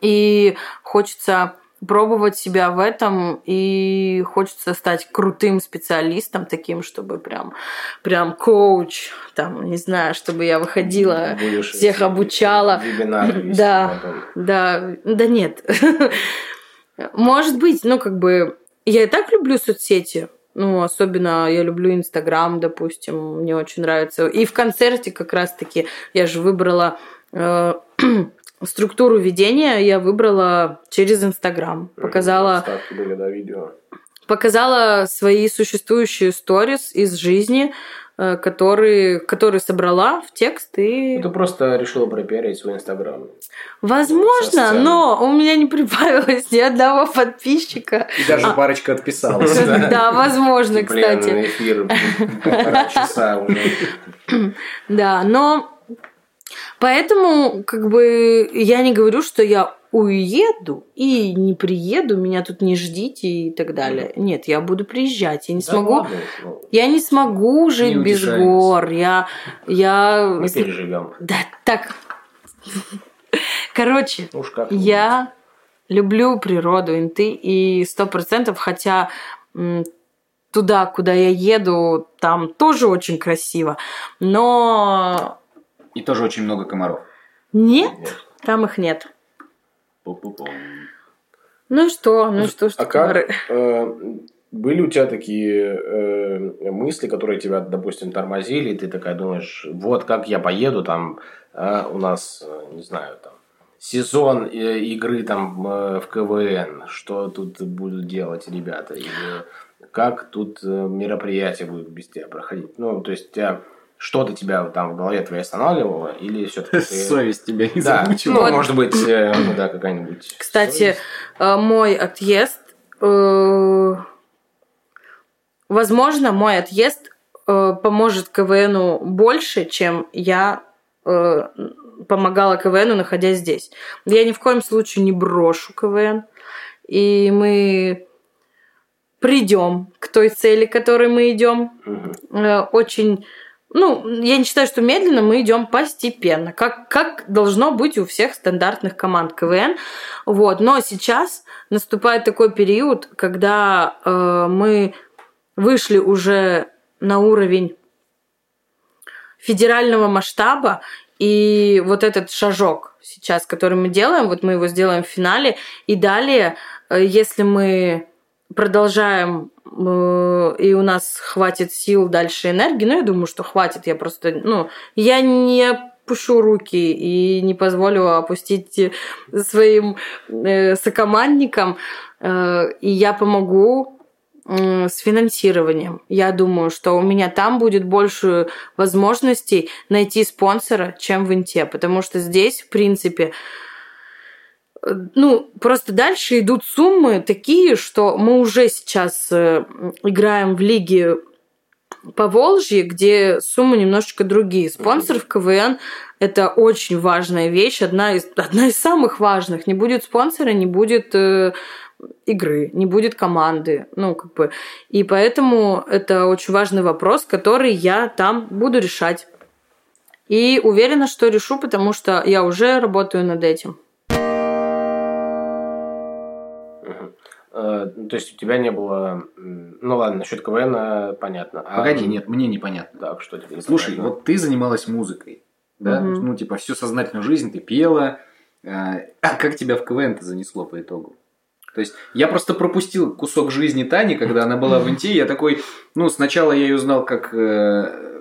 И хочется пробовать себя в этом, и хочется стать крутым специалистом, таким, чтобы прям, прям коуч, там, не знаю, чтобы я выходила, Будешь всех обучала. Вести Да, потом. да, да нет. Может быть, ну, как бы, я и так люблю соцсети, ну, особенно я люблю Инстаграм, допустим, мне очень нравится. И в концерте как раз-таки я же выбрала э, структуру ведения, я выбрала через Инстаграм. Показала, были, да, видео. показала свои существующие сторис из жизни, э, которые, которые собрала в текст и... Ну, ты просто решила пропиарить свой Инстаграм. Возможно, но у меня не прибавилось ни одного подписчика. И даже А. парочка отписалась. да. Да, возможно, Блин, кстати. эфир часа уже. Да, но поэтому как бы я не говорю, что я уеду и не приеду, меня тут не ждите и так далее. Нет, я буду приезжать. Я не Да смогу. ладно, Я не смогу жить Не без гор. Я, я... Мы переживем. Да, так. Короче, уж я люблю природу, инты, и сто процентов, хотя туда, куда я еду, там тоже очень красиво, но И тоже очень много комаров. нет, Нет. там их нет. Пу-пу-пу. Ну что, ну что, что А как комары? э, были у тебя такие э, мысли, которые тебя, допустим, тормозили, и ты такая думаешь, вот как я поеду, там а, у нас, э, не знаю, там сезон э, игры там э, в КВН, что тут будут делать ребята, или как тут э, мероприятия будут без тебя проходить. Ну, то есть тебя что-то тебя там в голове твоей останавливало, или все-таки ты... Совесть тебя не Да, замучила. ну, Вот. может быть, э, ну да, какая-нибудь... Кстати, совесть. э, мой отъезд, э, возможно, мой отъезд э, поможет КВНу больше, чем я э, помогала КВНу, находясь здесь. Я ни в коем случае не брошу КВН, и мы придем к той цели, к которой мы идем. Мгм. Э, очень ну, я не считаю, что медленно, мы идем постепенно, как, как должно быть у всех стандартных команд КВН. Вот. Но сейчас наступает такой период, когда э, мы вышли уже на уровень федерального масштаба, и вот этот шажок сейчас, который мы делаем, вот мы его сделаем в финале, и далее, э, если мы продолжаем э, и у нас хватит сил дальше энергии, ну я думаю, что хватит, я просто, ну, я не пушу руки и не позволю опустить своим э, сокомандникам, э, и я помогу с финансированием. Я думаю, что у меня там будет больше возможностей найти спонсора, чем в Инте, потому что здесь, в принципе, ну, просто дальше идут суммы такие, что мы уже сейчас э, играем в лиге по Волжье, где суммы немножечко другие. Спонсор в КВН – это очень важная вещь, одна из, одна из самых важных. Не будет спонсора, не будет э, игры, не будет команды. Ну, как бы. И поэтому это очень важный вопрос, который я там буду решать. И уверена, что решу, потому что я уже работаю над этим. То есть у тебя не было... Ну ладно, насчет КВН э, понятно. А- Погоди, нет, мне непонятно. Так, что тебе Слушай, непонятно? вот ты занималась музыкой, да? Мгм. Ну, типа, всю сознательную жизнь ты пела. э, А как тебя в КВН-то занесло по итогу? То есть, я просто пропустил кусок жизни Тани, когда она была в Инте, я такой, ну, сначала я ее знал как э,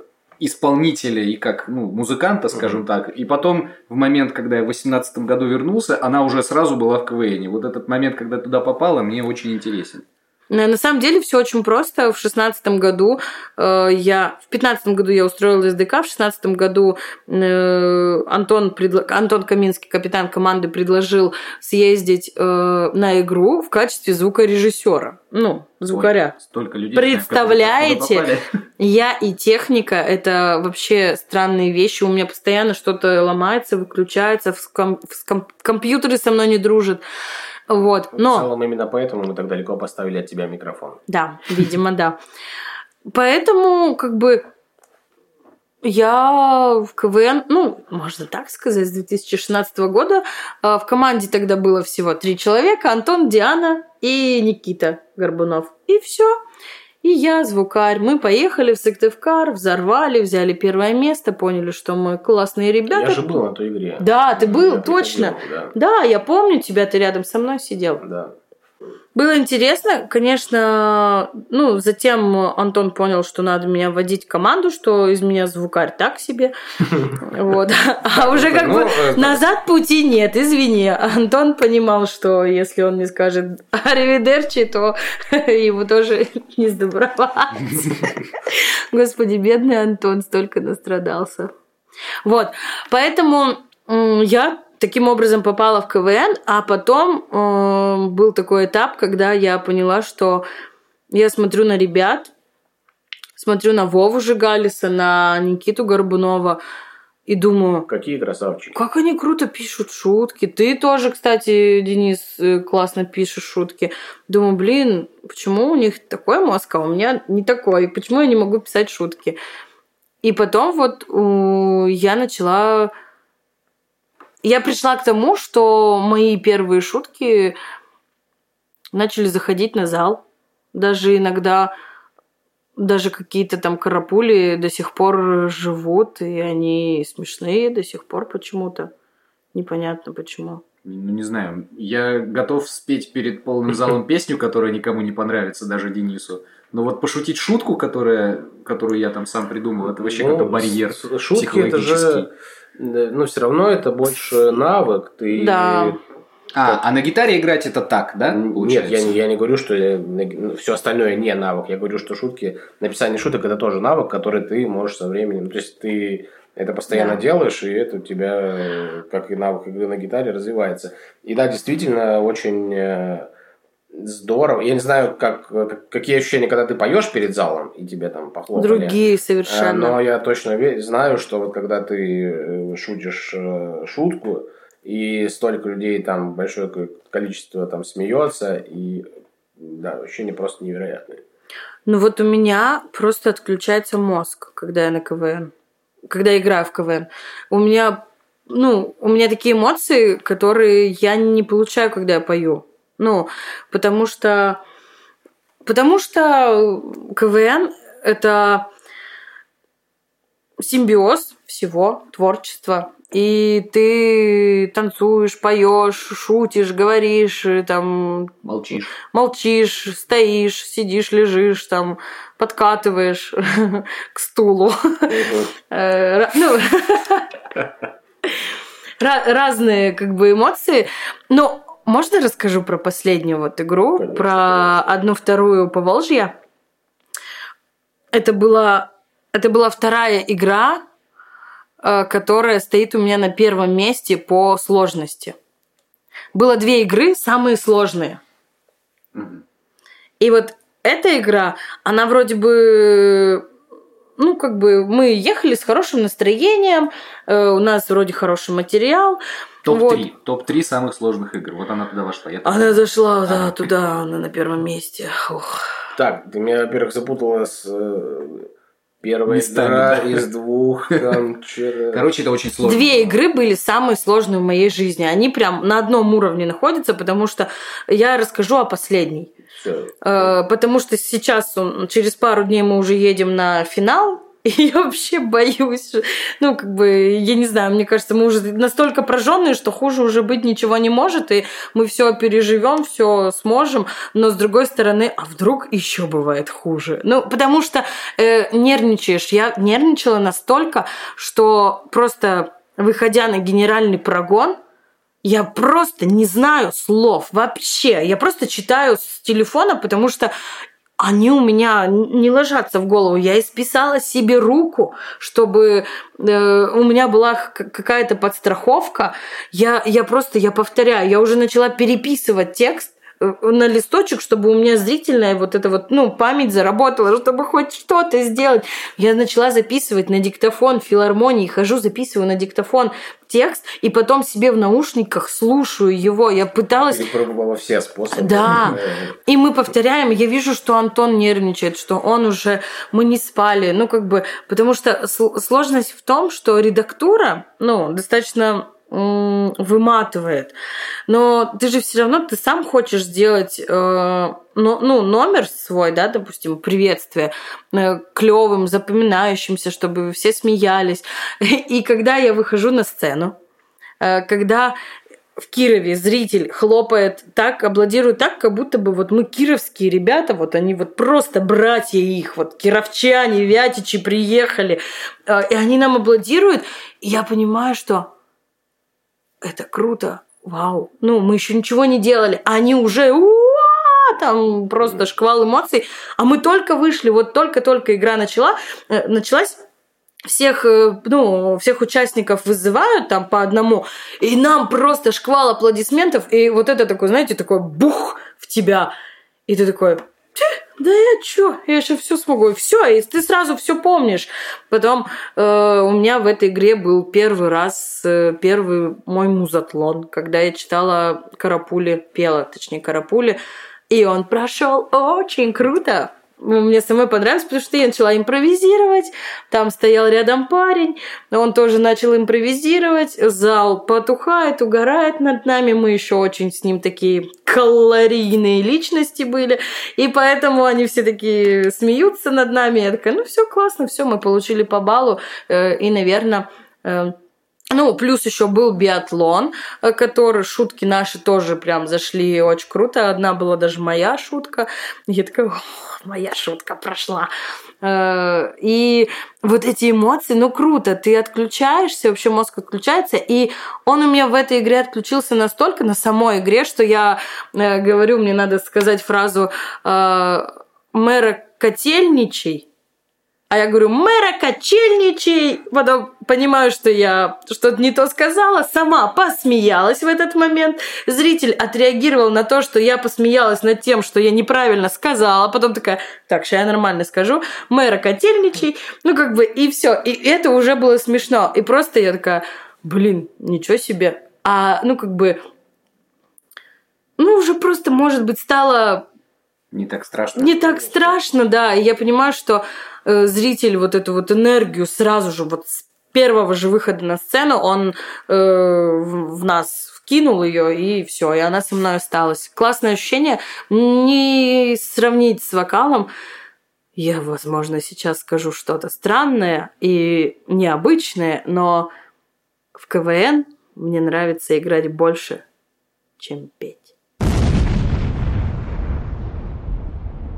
исполнителя и как, ну, музыканта, скажем так, и потом, в момент, когда я в 18 году вернулся, она уже сразу была в КВН. Вот этот момент, когда туда попала, мне очень интересен. На самом деле все очень просто. В шестнадцатом году э, я... В пятнадцатом году я устроила СДК, в шестнадцатом году э, Антон, предло... Антон Каминский, капитан команды, предложил съездить э, на игру в качестве звукорежиссера. Ну, звукаря. Ой, столько людей. Представляете? Я и техника – это вообще странные вещи. У меня постоянно что-то ломается, выключается, в ком... в ком... компьютеры со мной не дружат. Вот. Но... В целом именно поэтому мы так далеко поставили от тебя микрофон. Да, видимо, да. Поэтому, как бы, я в КВН, ну, можно так сказать, с 2016 года. А, в команде тогда было всего три человека. Антон, Диана и Никита Горбунов. И все. И я, звукарь. Мы поехали в Сыктывкар, взорвали, взяли первое место, поняли, что мы классные ребята. Я же был на той игре. Да, ты был, я точно. да. да, я помню тебя, ты рядом со мной сидел. Да. Было интересно, конечно, ну, затем Антон понял, что надо меня вводить в команду, что из меня звукарь так себе. Вот. А уже как бы ну, назад пути нет, извини. Антон понимал, что если он не скажет «Аривидерчи», то ему тоже не сдоброваться. Господи, бедный Антон столько настрадался. Вот. Поэтому я таким образом попала в КВН, а потом э, был такой этап, когда я поняла, что я смотрю на ребят, смотрю на Вову Жигалиса, на Никиту Горбунова, и думаю... Какие красавчики. Как они круто пишут шутки. Ты тоже, кстати, Денис, э, классно пишешь шутки. Думаю, блин, почему у них такой мозг, а у меня не такой? Почему я не могу писать шутки? И потом вот я начала я пришла к тому, что мои первые шутки начали заходить на зал. Даже иногда даже какие-то там карапули до сих пор живут, и они смешные до сих пор почему-то. Непонятно почему. Ну, не знаю. Я готов спеть перед полным залом песню, которая никому не понравится, даже Денису. Но вот пошутить шутку, которая, которую я там сам придумал, это вообще ну, какой-то барьер шутки это же ну, все равно это больше навык. Ты да. А, а на гитаре играть это так, да? Получается? Нет, я не, я не говорю, что ну, все остальное не навык. Я говорю, что шутки, написание шуток это тоже навык, который ты можешь со временем. То есть ты это постоянно да. делаешь, и это у тебя, как и навык игры на гитаре, развивается. И да, действительно, очень э, здорово. Я не знаю, как, какие ощущения, когда ты поешь перед залом, и тебе там похлопали. Другие совершенно. Но я точно знаю, что вот когда ты э, шутишь э, шутку, и столько людей там, большое количество там смеется, и да, ощущения просто невероятные. Ну вот у меня просто отключается мозг, когда я на КВН. Когда я играю в КВН. У меня, ну, у меня такие эмоции, которые я не получаю, когда я пою. Ну, потому что... Потому что КВН – это симбиоз всего творчества. И ты танцуешь, поешь, шутишь, говоришь, там... Молчишь. Молчишь, стоишь, сидишь, лежишь, там, подкатываешь к стулу. Э, ну, разные как бы эмоции. Но можно расскажу про последнюю вот игру, конечно, про одну-вторую по Волжье? Это была, это была вторая игра, э, которая стоит у меня на первом месте по сложности. Было две игры, самые сложные. Угу. И вот эта игра, она вроде бы ну, как бы мы ехали с хорошим настроением, э, у нас вроде хороший материал, Топ-3. Вот. Топ-3 самых сложных игр. Вот она туда вошла. Я она зашла, да, туда, она на первом месте. Ух. Так, ты меня, во-первых, запутала с э, первой игра из двух. Там, Короче, это очень сложно. Две игры были самые сложные в моей жизни. Они прям на одном уровне находятся, потому что я расскажу о последней. Все. Э, потому что сейчас, через пару дней мы уже едем на финал и я вообще боюсь. Ну, как бы, я не знаю, мне кажется, мы уже настолько прожженные, что хуже уже быть ничего не может, и мы все переживем, все сможем. Но с другой стороны, а вдруг еще бывает хуже? Ну, потому что э, нервничаешь. Я нервничала настолько, что просто выходя на генеральный прогон, я просто не знаю слов вообще. Я просто читаю с телефона, потому что они у меня не ложатся в голову. Я исписала себе руку, чтобы э, у меня была какая-то подстраховка. Я, я просто, я повторяю, я уже начала переписывать текст, на листочек, чтобы у меня зрительная вот эта вот, ну, память заработала, чтобы хоть что-то сделать. Я начала записывать на диктофон в филармонии, хожу, записываю на диктофон текст, и потом себе в наушниках слушаю его. Я пыталась... Ты пробовала все способы. Да. И мы повторяем. Я вижу, что Антон нервничает, что он уже... Мы не спали. Ну, как бы... Потому что сложность в том, что редактура, ну, достаточно выматывает. Но ты же все равно, ты сам хочешь сделать э, ну, ну, номер свой, да, допустим, приветствие э, клевым, запоминающимся, чтобы все смеялись. И когда я выхожу на сцену, э, когда в Кирове зритель хлопает так, аплодирует так, как будто бы вот мы кировские ребята, вот они вот просто братья их, вот кировчане, вятичи приехали, э, и они нам аплодируют, и я понимаю, что это круто, вау. Ну, мы еще ничего не делали, а они уже там просто шквал эмоций, а мы только вышли, вот только-только игра начала, э, началась, всех, э, ну, всех участников вызывают там по одному, и нам просто шквал аплодисментов, и вот это такой, знаете, такой бух в тебя, и ты такой, да я чё, я еще все смогу. Все, и ты сразу все помнишь. Потом э, у меня в этой игре был первый раз, э, первый мой музатлон, когда я читала Карапули, пела, точнее, Карапули, и он прошел очень круто. Мне самой понравилось, потому что я начала импровизировать. Там стоял рядом парень, он тоже начал импровизировать. Зал потухает, угорает над нами. Мы еще очень с ним такие калорийные личности были. И поэтому они все такие смеются над нами. Я такая, ну все классно, все, мы получили по баллу. Э, и, наверное, э, ну, плюс еще был биатлон, э, который шутки наши тоже прям зашли очень круто. Одна была даже моя шутка. Я такая, моя шутка прошла. Э, и вот эти эмоции, ну круто, ты отключаешься, вообще мозг отключается, и он у меня в этой игре отключился настолько на самой игре, что я э, говорю, мне надо сказать фразу мэра котельничий, а я говорю, мэра кочельничай. Потом понимаю, что я что-то не то сказала. Сама посмеялась в этот момент. Зритель отреагировал на то, что я посмеялась над тем, что я неправильно сказала. Потом такая, так, сейчас я нормально скажу. Мэра котельничай. Ну, как бы, и все. И это уже было смешно. И просто я такая, блин, ничего себе. А, ну, как бы, ну, уже просто, может быть, стало не так страшно. Не так страшно, да. И я понимаю, что э, зритель вот эту вот энергию сразу же вот с первого же выхода на сцену он э, в, в нас вкинул ее и все, и она со мной осталась. Классное ощущение. Не сравнить с вокалом. Я, возможно, сейчас скажу что-то странное и необычное, но в КВН мне нравится играть больше, чем петь.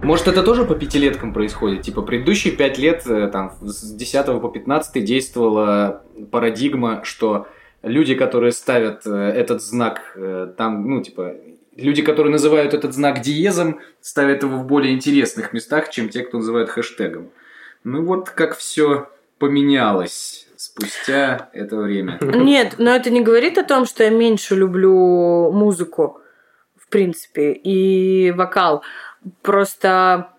Может, это тоже по пятилеткам происходит? Типа, предыдущие пять лет, э, там, с 10 по 15 действовала парадигма, что люди, которые ставят э, этот знак, э, там, ну, типа, люди, которые называют этот знак диезом, ставят его в более интересных местах, чем те, кто называют хэштегом. Ну, вот как все поменялось спустя это время. Нет, но это не говорит о том, что я меньше люблю музыку, в принципе, и вокал. Просто,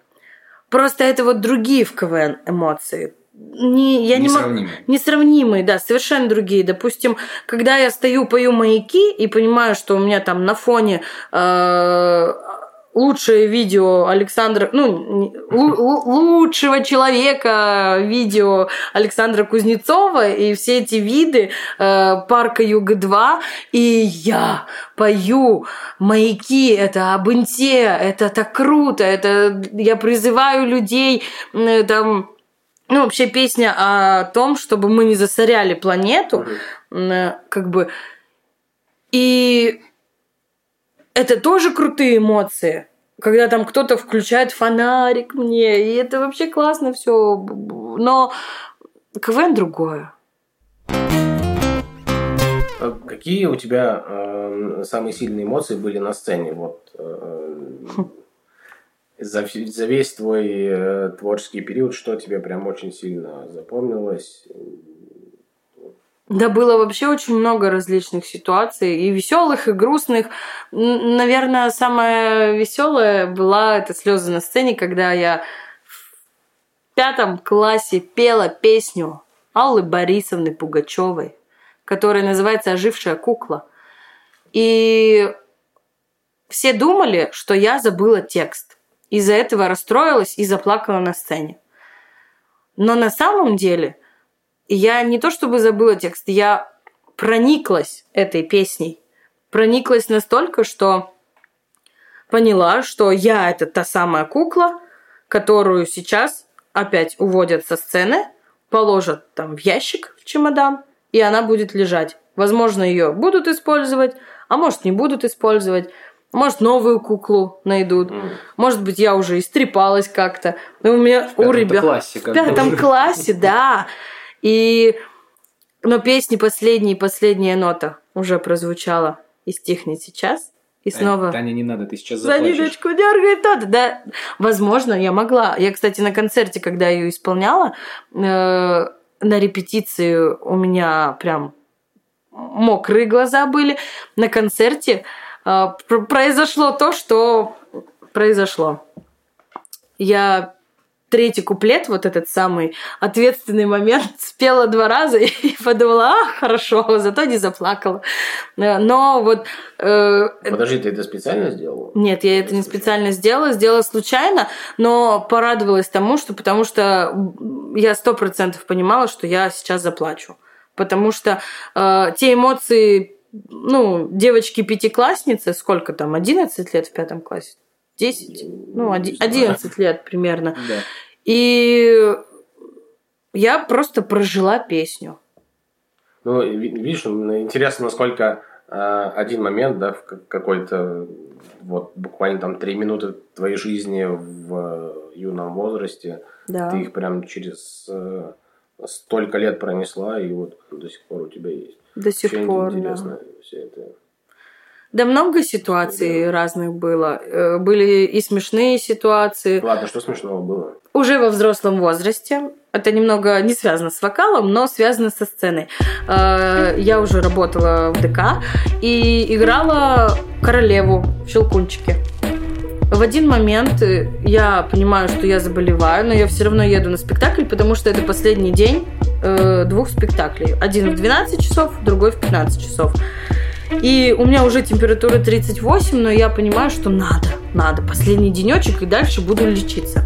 просто это вот другие в КВН эмоции. Не, я несравнимые. Не мог, несравнимые, да, совершенно другие. Допустим, когда я стою, пою маяки и понимаю, что у меня там на фоне э, лучшее видео Александра, ну, лучшего человека видео Александра Кузнецова и все эти виды э, парка Юга-2, и я пою маяки, это Абынте, это так круто, это я призываю людей э, там ну, вообще песня о том, чтобы мы не засоряли планету, э, как бы. И это тоже крутые эмоции. Когда там кто-то включает фонарик мне, и это вообще классно все. Но КВН другое. А Какие у тебя э, самые сильные эмоции были на сцене? Вот э, за, за весь твой э, творческий период, что тебе прям очень сильно запомнилось? Да, было вообще очень много различных ситуаций, и веселых, и грустных. Наверное, самая веселая была это слезы на сцене, когда я в пятом классе пела песню Аллы Борисовны Пугачевой, которая называется «Ожившая кукла». И все думали, что я забыла текст. Из-за этого расстроилась и заплакала на сцене. Но на самом деле я не то чтобы забыла текст, я прониклась этой песней. Прониклась настолько, что поняла, что я это та самая кукла, которую сейчас опять уводят со сцены, положат там в ящик, в чемодан, и она будет лежать. Возможно, ее будут использовать, а может, не будут использовать. Может, новую куклу найдут. Может быть, я уже истрепалась как-то. Но у меня у пятом-то ребят... классе В пятом классе, да. И... Но песни последняя, последняя нота уже прозвучала и стихнет сейчас. И снова... Таня, не надо, ты сейчас За заплачешь. ниточку дергает тот. Да, возможно, я могла. Я, кстати, на концерте, когда ее исполняла, э, на репетиции у меня прям мокрые глаза были. На концерте э, пр- произошло то, что произошло. Я третий куплет, вот этот самый ответственный момент, спела два раза и подумала, а, хорошо, зато не заплакала. Э, Но вот э, Подожди, ты это специально сделал? нет, я это не специально сделала, сделала случайно, но порадовалась тому, что потому что я сто процентов понимала, что я сейчас заплачу. Потому что э, те эмоции, ну, девочки пятиклассницы, сколько там, 11 лет в пятом классе? 10? Ну, оди- 11 лет примерно. Да. И я просто прожила песню. Ну, ви- видишь, интересно, насколько э, один момент, да, в как- какой-то вот буквально там три минуты твоей жизни в э, юном возрасте, Да. ты их прям через э, столько лет пронесла, и вот до сих пор у тебя есть. До сих Очень пор, да. интересно все это. Да много ситуаций разных было. Э, Были и смешные ситуации. Ладно, что смешного было? уже во взрослом возрасте. Это немного не связано с вокалом, но связано со сценой. Э, Я уже работала в ДК и играла королеву в «Щелкунчике». В один момент э, я понимаю, что я заболеваю, но я все равно еду на спектакль, потому что это последний день двух спектаклей. Один в 12 часов, другой в 15 часов. И у меня уже температура 38, но я понимаю, что надо, надо. Последний денечек и дальше буду лечиться.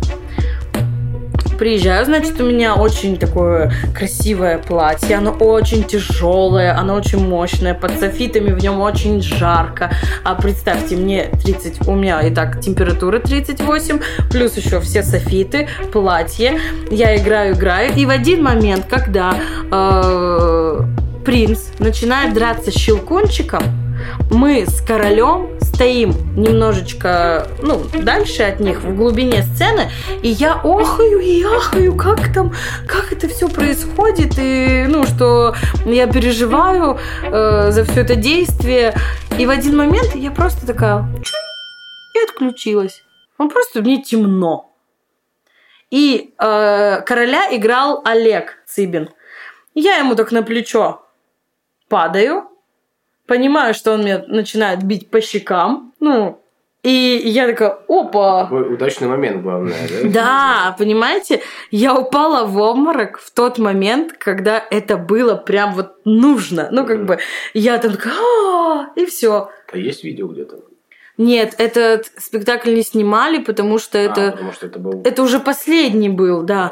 Приезжаю, значит, у меня очень такое красивое платье, оно очень тяжелое, оно очень мощное, под софитами в нем очень жарко. А представьте, мне 30, у меня и так температура 38, плюс еще все софиты, платье. Я играю, играю, и в один момент, когда э, принц начинает драться с щелкунчиком, мы с королем стоим немножечко, ну, дальше от них, в глубине сцены, и я охаю и ахаю, как там, как это все происходит, и, ну, что я переживаю э, за все это действие. И в один момент я просто такая, и отключилась. Он просто мне темно. И э, короля играл Олег Цыбин. Я ему так на плечо падаю, понимаю, что он меня начинает бить по щекам, ну, и я такая, опа, Такой удачный момент, главное, да? да, понимаете, я упала в обморок в тот момент, когда это было прям вот нужно. Ну, как бы, я там такая, «А-а-а», и все. А есть видео где-то? Нет, этот спектакль не снимали, потому что А, это, потому что это был... это уже последний был, да.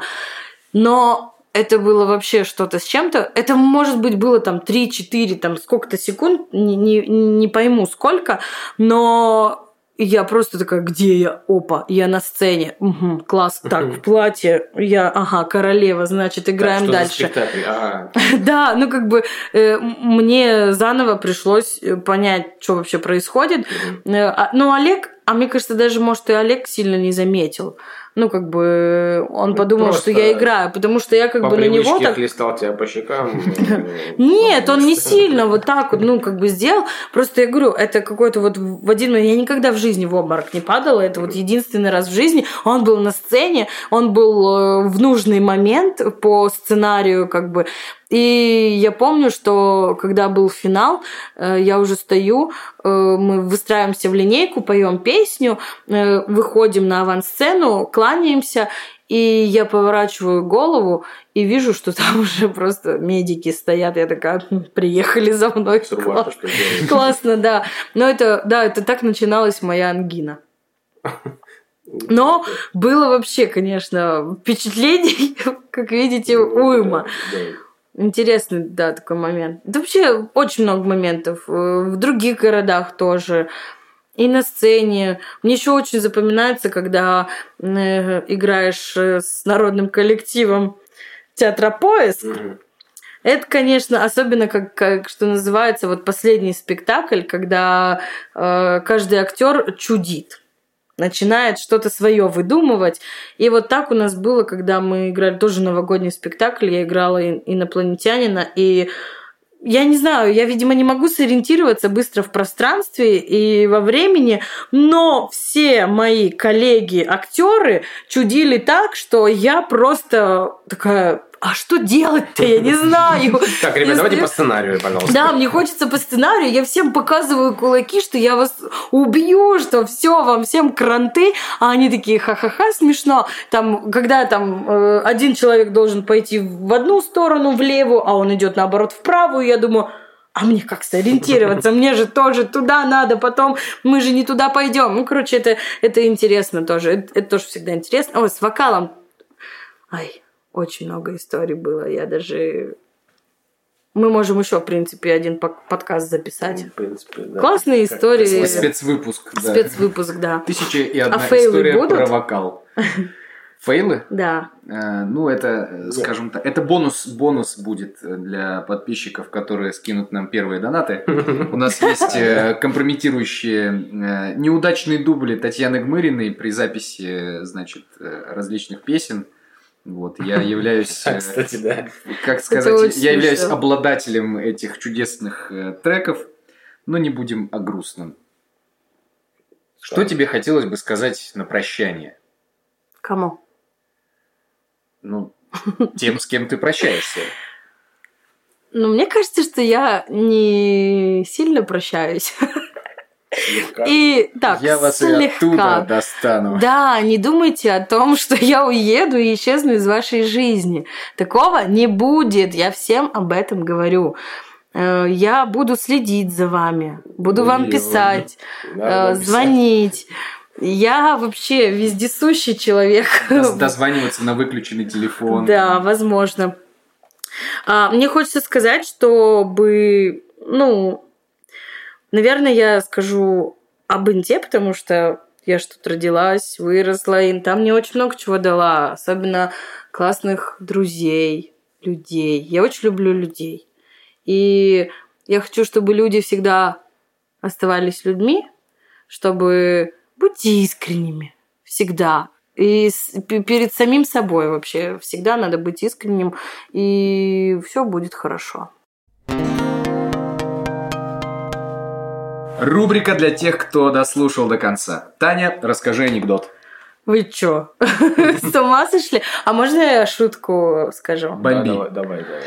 Но это было вообще что-то с чем-то. Это, может быть, было там 3-4, там сколько-то секунд, не, не, не пойму сколько, но я просто такая, где я? Опа, я на сцене. Мгм, класс. Так, в платье. Я, ага, королева, значит, Так, играем за дальше. Ага. Да, ну как бы э, мне заново пришлось э, понять, что вообще происходит. Э, а- Ну, Олег, а мне кажется, даже, может, и Олег сильно не заметил. Ну, как бы, он подумал, просто что я играю, потому что я как бы на него так... хлестал тебя по щекам. Нет, он не сильно вот так вот, ну, как бы сделал. Просто я говорю, это какой-то вот в один момент... Я никогда в жизни в обморок не падала. Это вот единственный раз в жизни. Он был на сцене, он был э, в нужный момент по сценарию, как бы. И я помню, что когда был финал, э, я уже стою, э, мы выстраиваемся в линейку, поем песню, э, выходим на авансцену, кланяемся, и я поворачиваю голову и вижу, что там уже просто медики стоят. Я такая, «Хм, приехали за мной. Класс-? Классно, да. Но это, да, это так начиналась моя ангина. Но было вообще, конечно, впечатлений, как видите, уйма. Да. Интересный, да, такой момент. Да вообще очень много моментов. э, В других городах тоже. И на сцене. Мне еще очень запоминается, когда э, играешь э, с народным коллективом театра поиск. Это, конечно, особенно как, как что называется вот последний спектакль, когда э, каждый актер чудит, начинает что-то свое выдумывать. И вот так у нас было, когда мы играли тоже новогодний спектакль, я играла ин- инопланетянина, и я не знаю, я, видимо, не могу сориентироваться быстро в пространстве и во времени, но все мои коллеги-актеры чудили так, что я просто такая, а что делать-то, я не знаю. Так, ребят, Если- давайте по сценарию, пожалуйста. Да, мне хочется по сценарию, я всем показываю кулаки, что я вас убью, что все, вам всем кранты, а они такие ха-ха-ха, смешно. Там, когда там э, один человек должен пойти в одну сторону, влево, а он идет наоборот в правую, я думаю, а мне как сориентироваться? Мне же тоже туда надо, потом мы же не туда пойдем. Ну, короче, это, это интересно тоже. Это, это тоже всегда интересно. Ой, с вокалом. Ай, очень много историй было. Я даже... Мы можем еще, в принципе, один подкаст записать. В принципе, да. Классные Как- истории. Спецвыпуск, да. Спецвыпуск, да. Тысяча и одна А фейлы история будут? про вокал. Фейлы? Да. Э, Ну, это, скажем так, это бонус, бонус будет для подписчиков, которые скинут нам первые донаты. У нас есть э, компрометирующие э, неудачные дубли Татьяны Гмыриной при записи, э, значит, э, различных песен. Вот, я являюсь, э, Кстати, да. как сказать, я являюсь обладателем этих чудесных э, треков, но не будем о грустном. Что тебе хотелось бы сказать на прощание? Кому? Ну, тем, с кем ты прощаешься. Ну, мне кажется, что я не сильно прощаюсь. Слегка. И так, я вас и слегка. оттуда достану. Да, не думайте о том, что я уеду и исчезну из вашей жизни. Такого не будет. Я всем об этом говорю. Э, Я буду следить за вами, буду вам Ой, писать, Надо э, вам писать. звонить. Я вообще вездесущий человек. Дозваниваться на выключенный телефон. Да, возможно. А, мне хочется сказать, чтобы, ну, наверное, я скажу об Инте, потому что я ж тут родилась, выросла, и там мне очень много чего дала, особенно классных друзей, людей. Я очень люблю людей. И я хочу, чтобы люди всегда оставались людьми, чтобы будьте искренними всегда. И перед самим собой вообще всегда надо быть искренним, и все будет хорошо. Рубрика для тех, кто дослушал до конца. Таня, расскажи анекдот. Вы чё? С ума сошли? А можно я шутку скажу? Да, Бомби. Давай, давай, давай.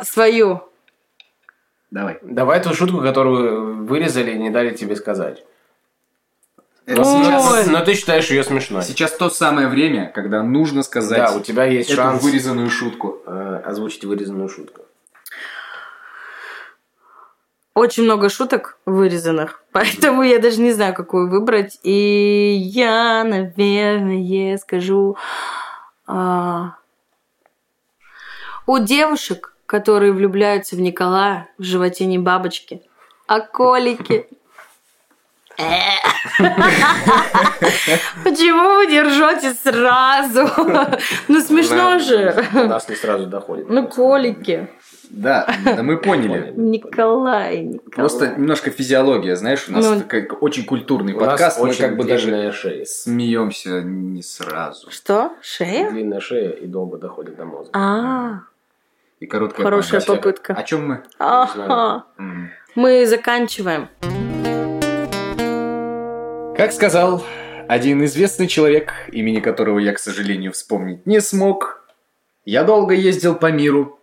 О, свою. Давай. Давай ту шутку, которую вырезали и не дали тебе сказать. Это Ой. сейчас, Но ты считаешь ее смешной. сейчас то самое время, когда нужно сказать Да, у тебя есть эту шанс вырезанную шутку. э, озвучить вырезанную шутку. Очень много шуток вырезанных, поэтому я даже не знаю, какую выбрать. И я, наверное, скажу... а, У девушек, которые влюбляются в Николая, в животе не бабочки, а колики. Почему вы не ржете сразу? Ну смешно же. У нас не сразу доходит. Ну, колики. Да, да мы поняли. Николай, Николай. Просто немножко физиология, знаешь, у нас Ну, как очень культурный У нас подкаст, мы очень как бы даже шея. смеемся не сразу. Что? Шея? Длинная шея и долго доходит до мозга. А, И короткая хорошая память. попытка. О чем мы? Ага. М. Мы заканчиваем. Как сказал один известный человек, имени которого я, к сожалению, вспомнить не смог, я долго ездил по миру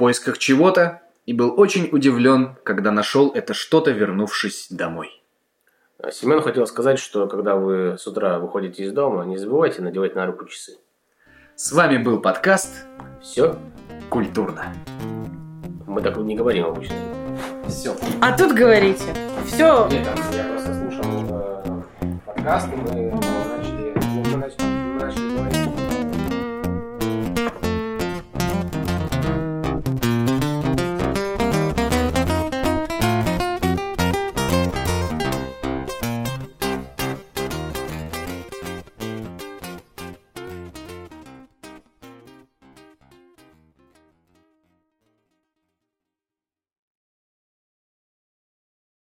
поисках чего-то и был очень удивлен, когда нашел это что-то, вернувшись домой. Семен хотел сказать, что когда вы с утра выходите из дома, не забывайте надевать на руку часы. С вами был подкаст Все? «Культурно». Мы так не говорим обычно. Все. А тут говорите. Все. Нет, я просто слушал э, подкаст, и мы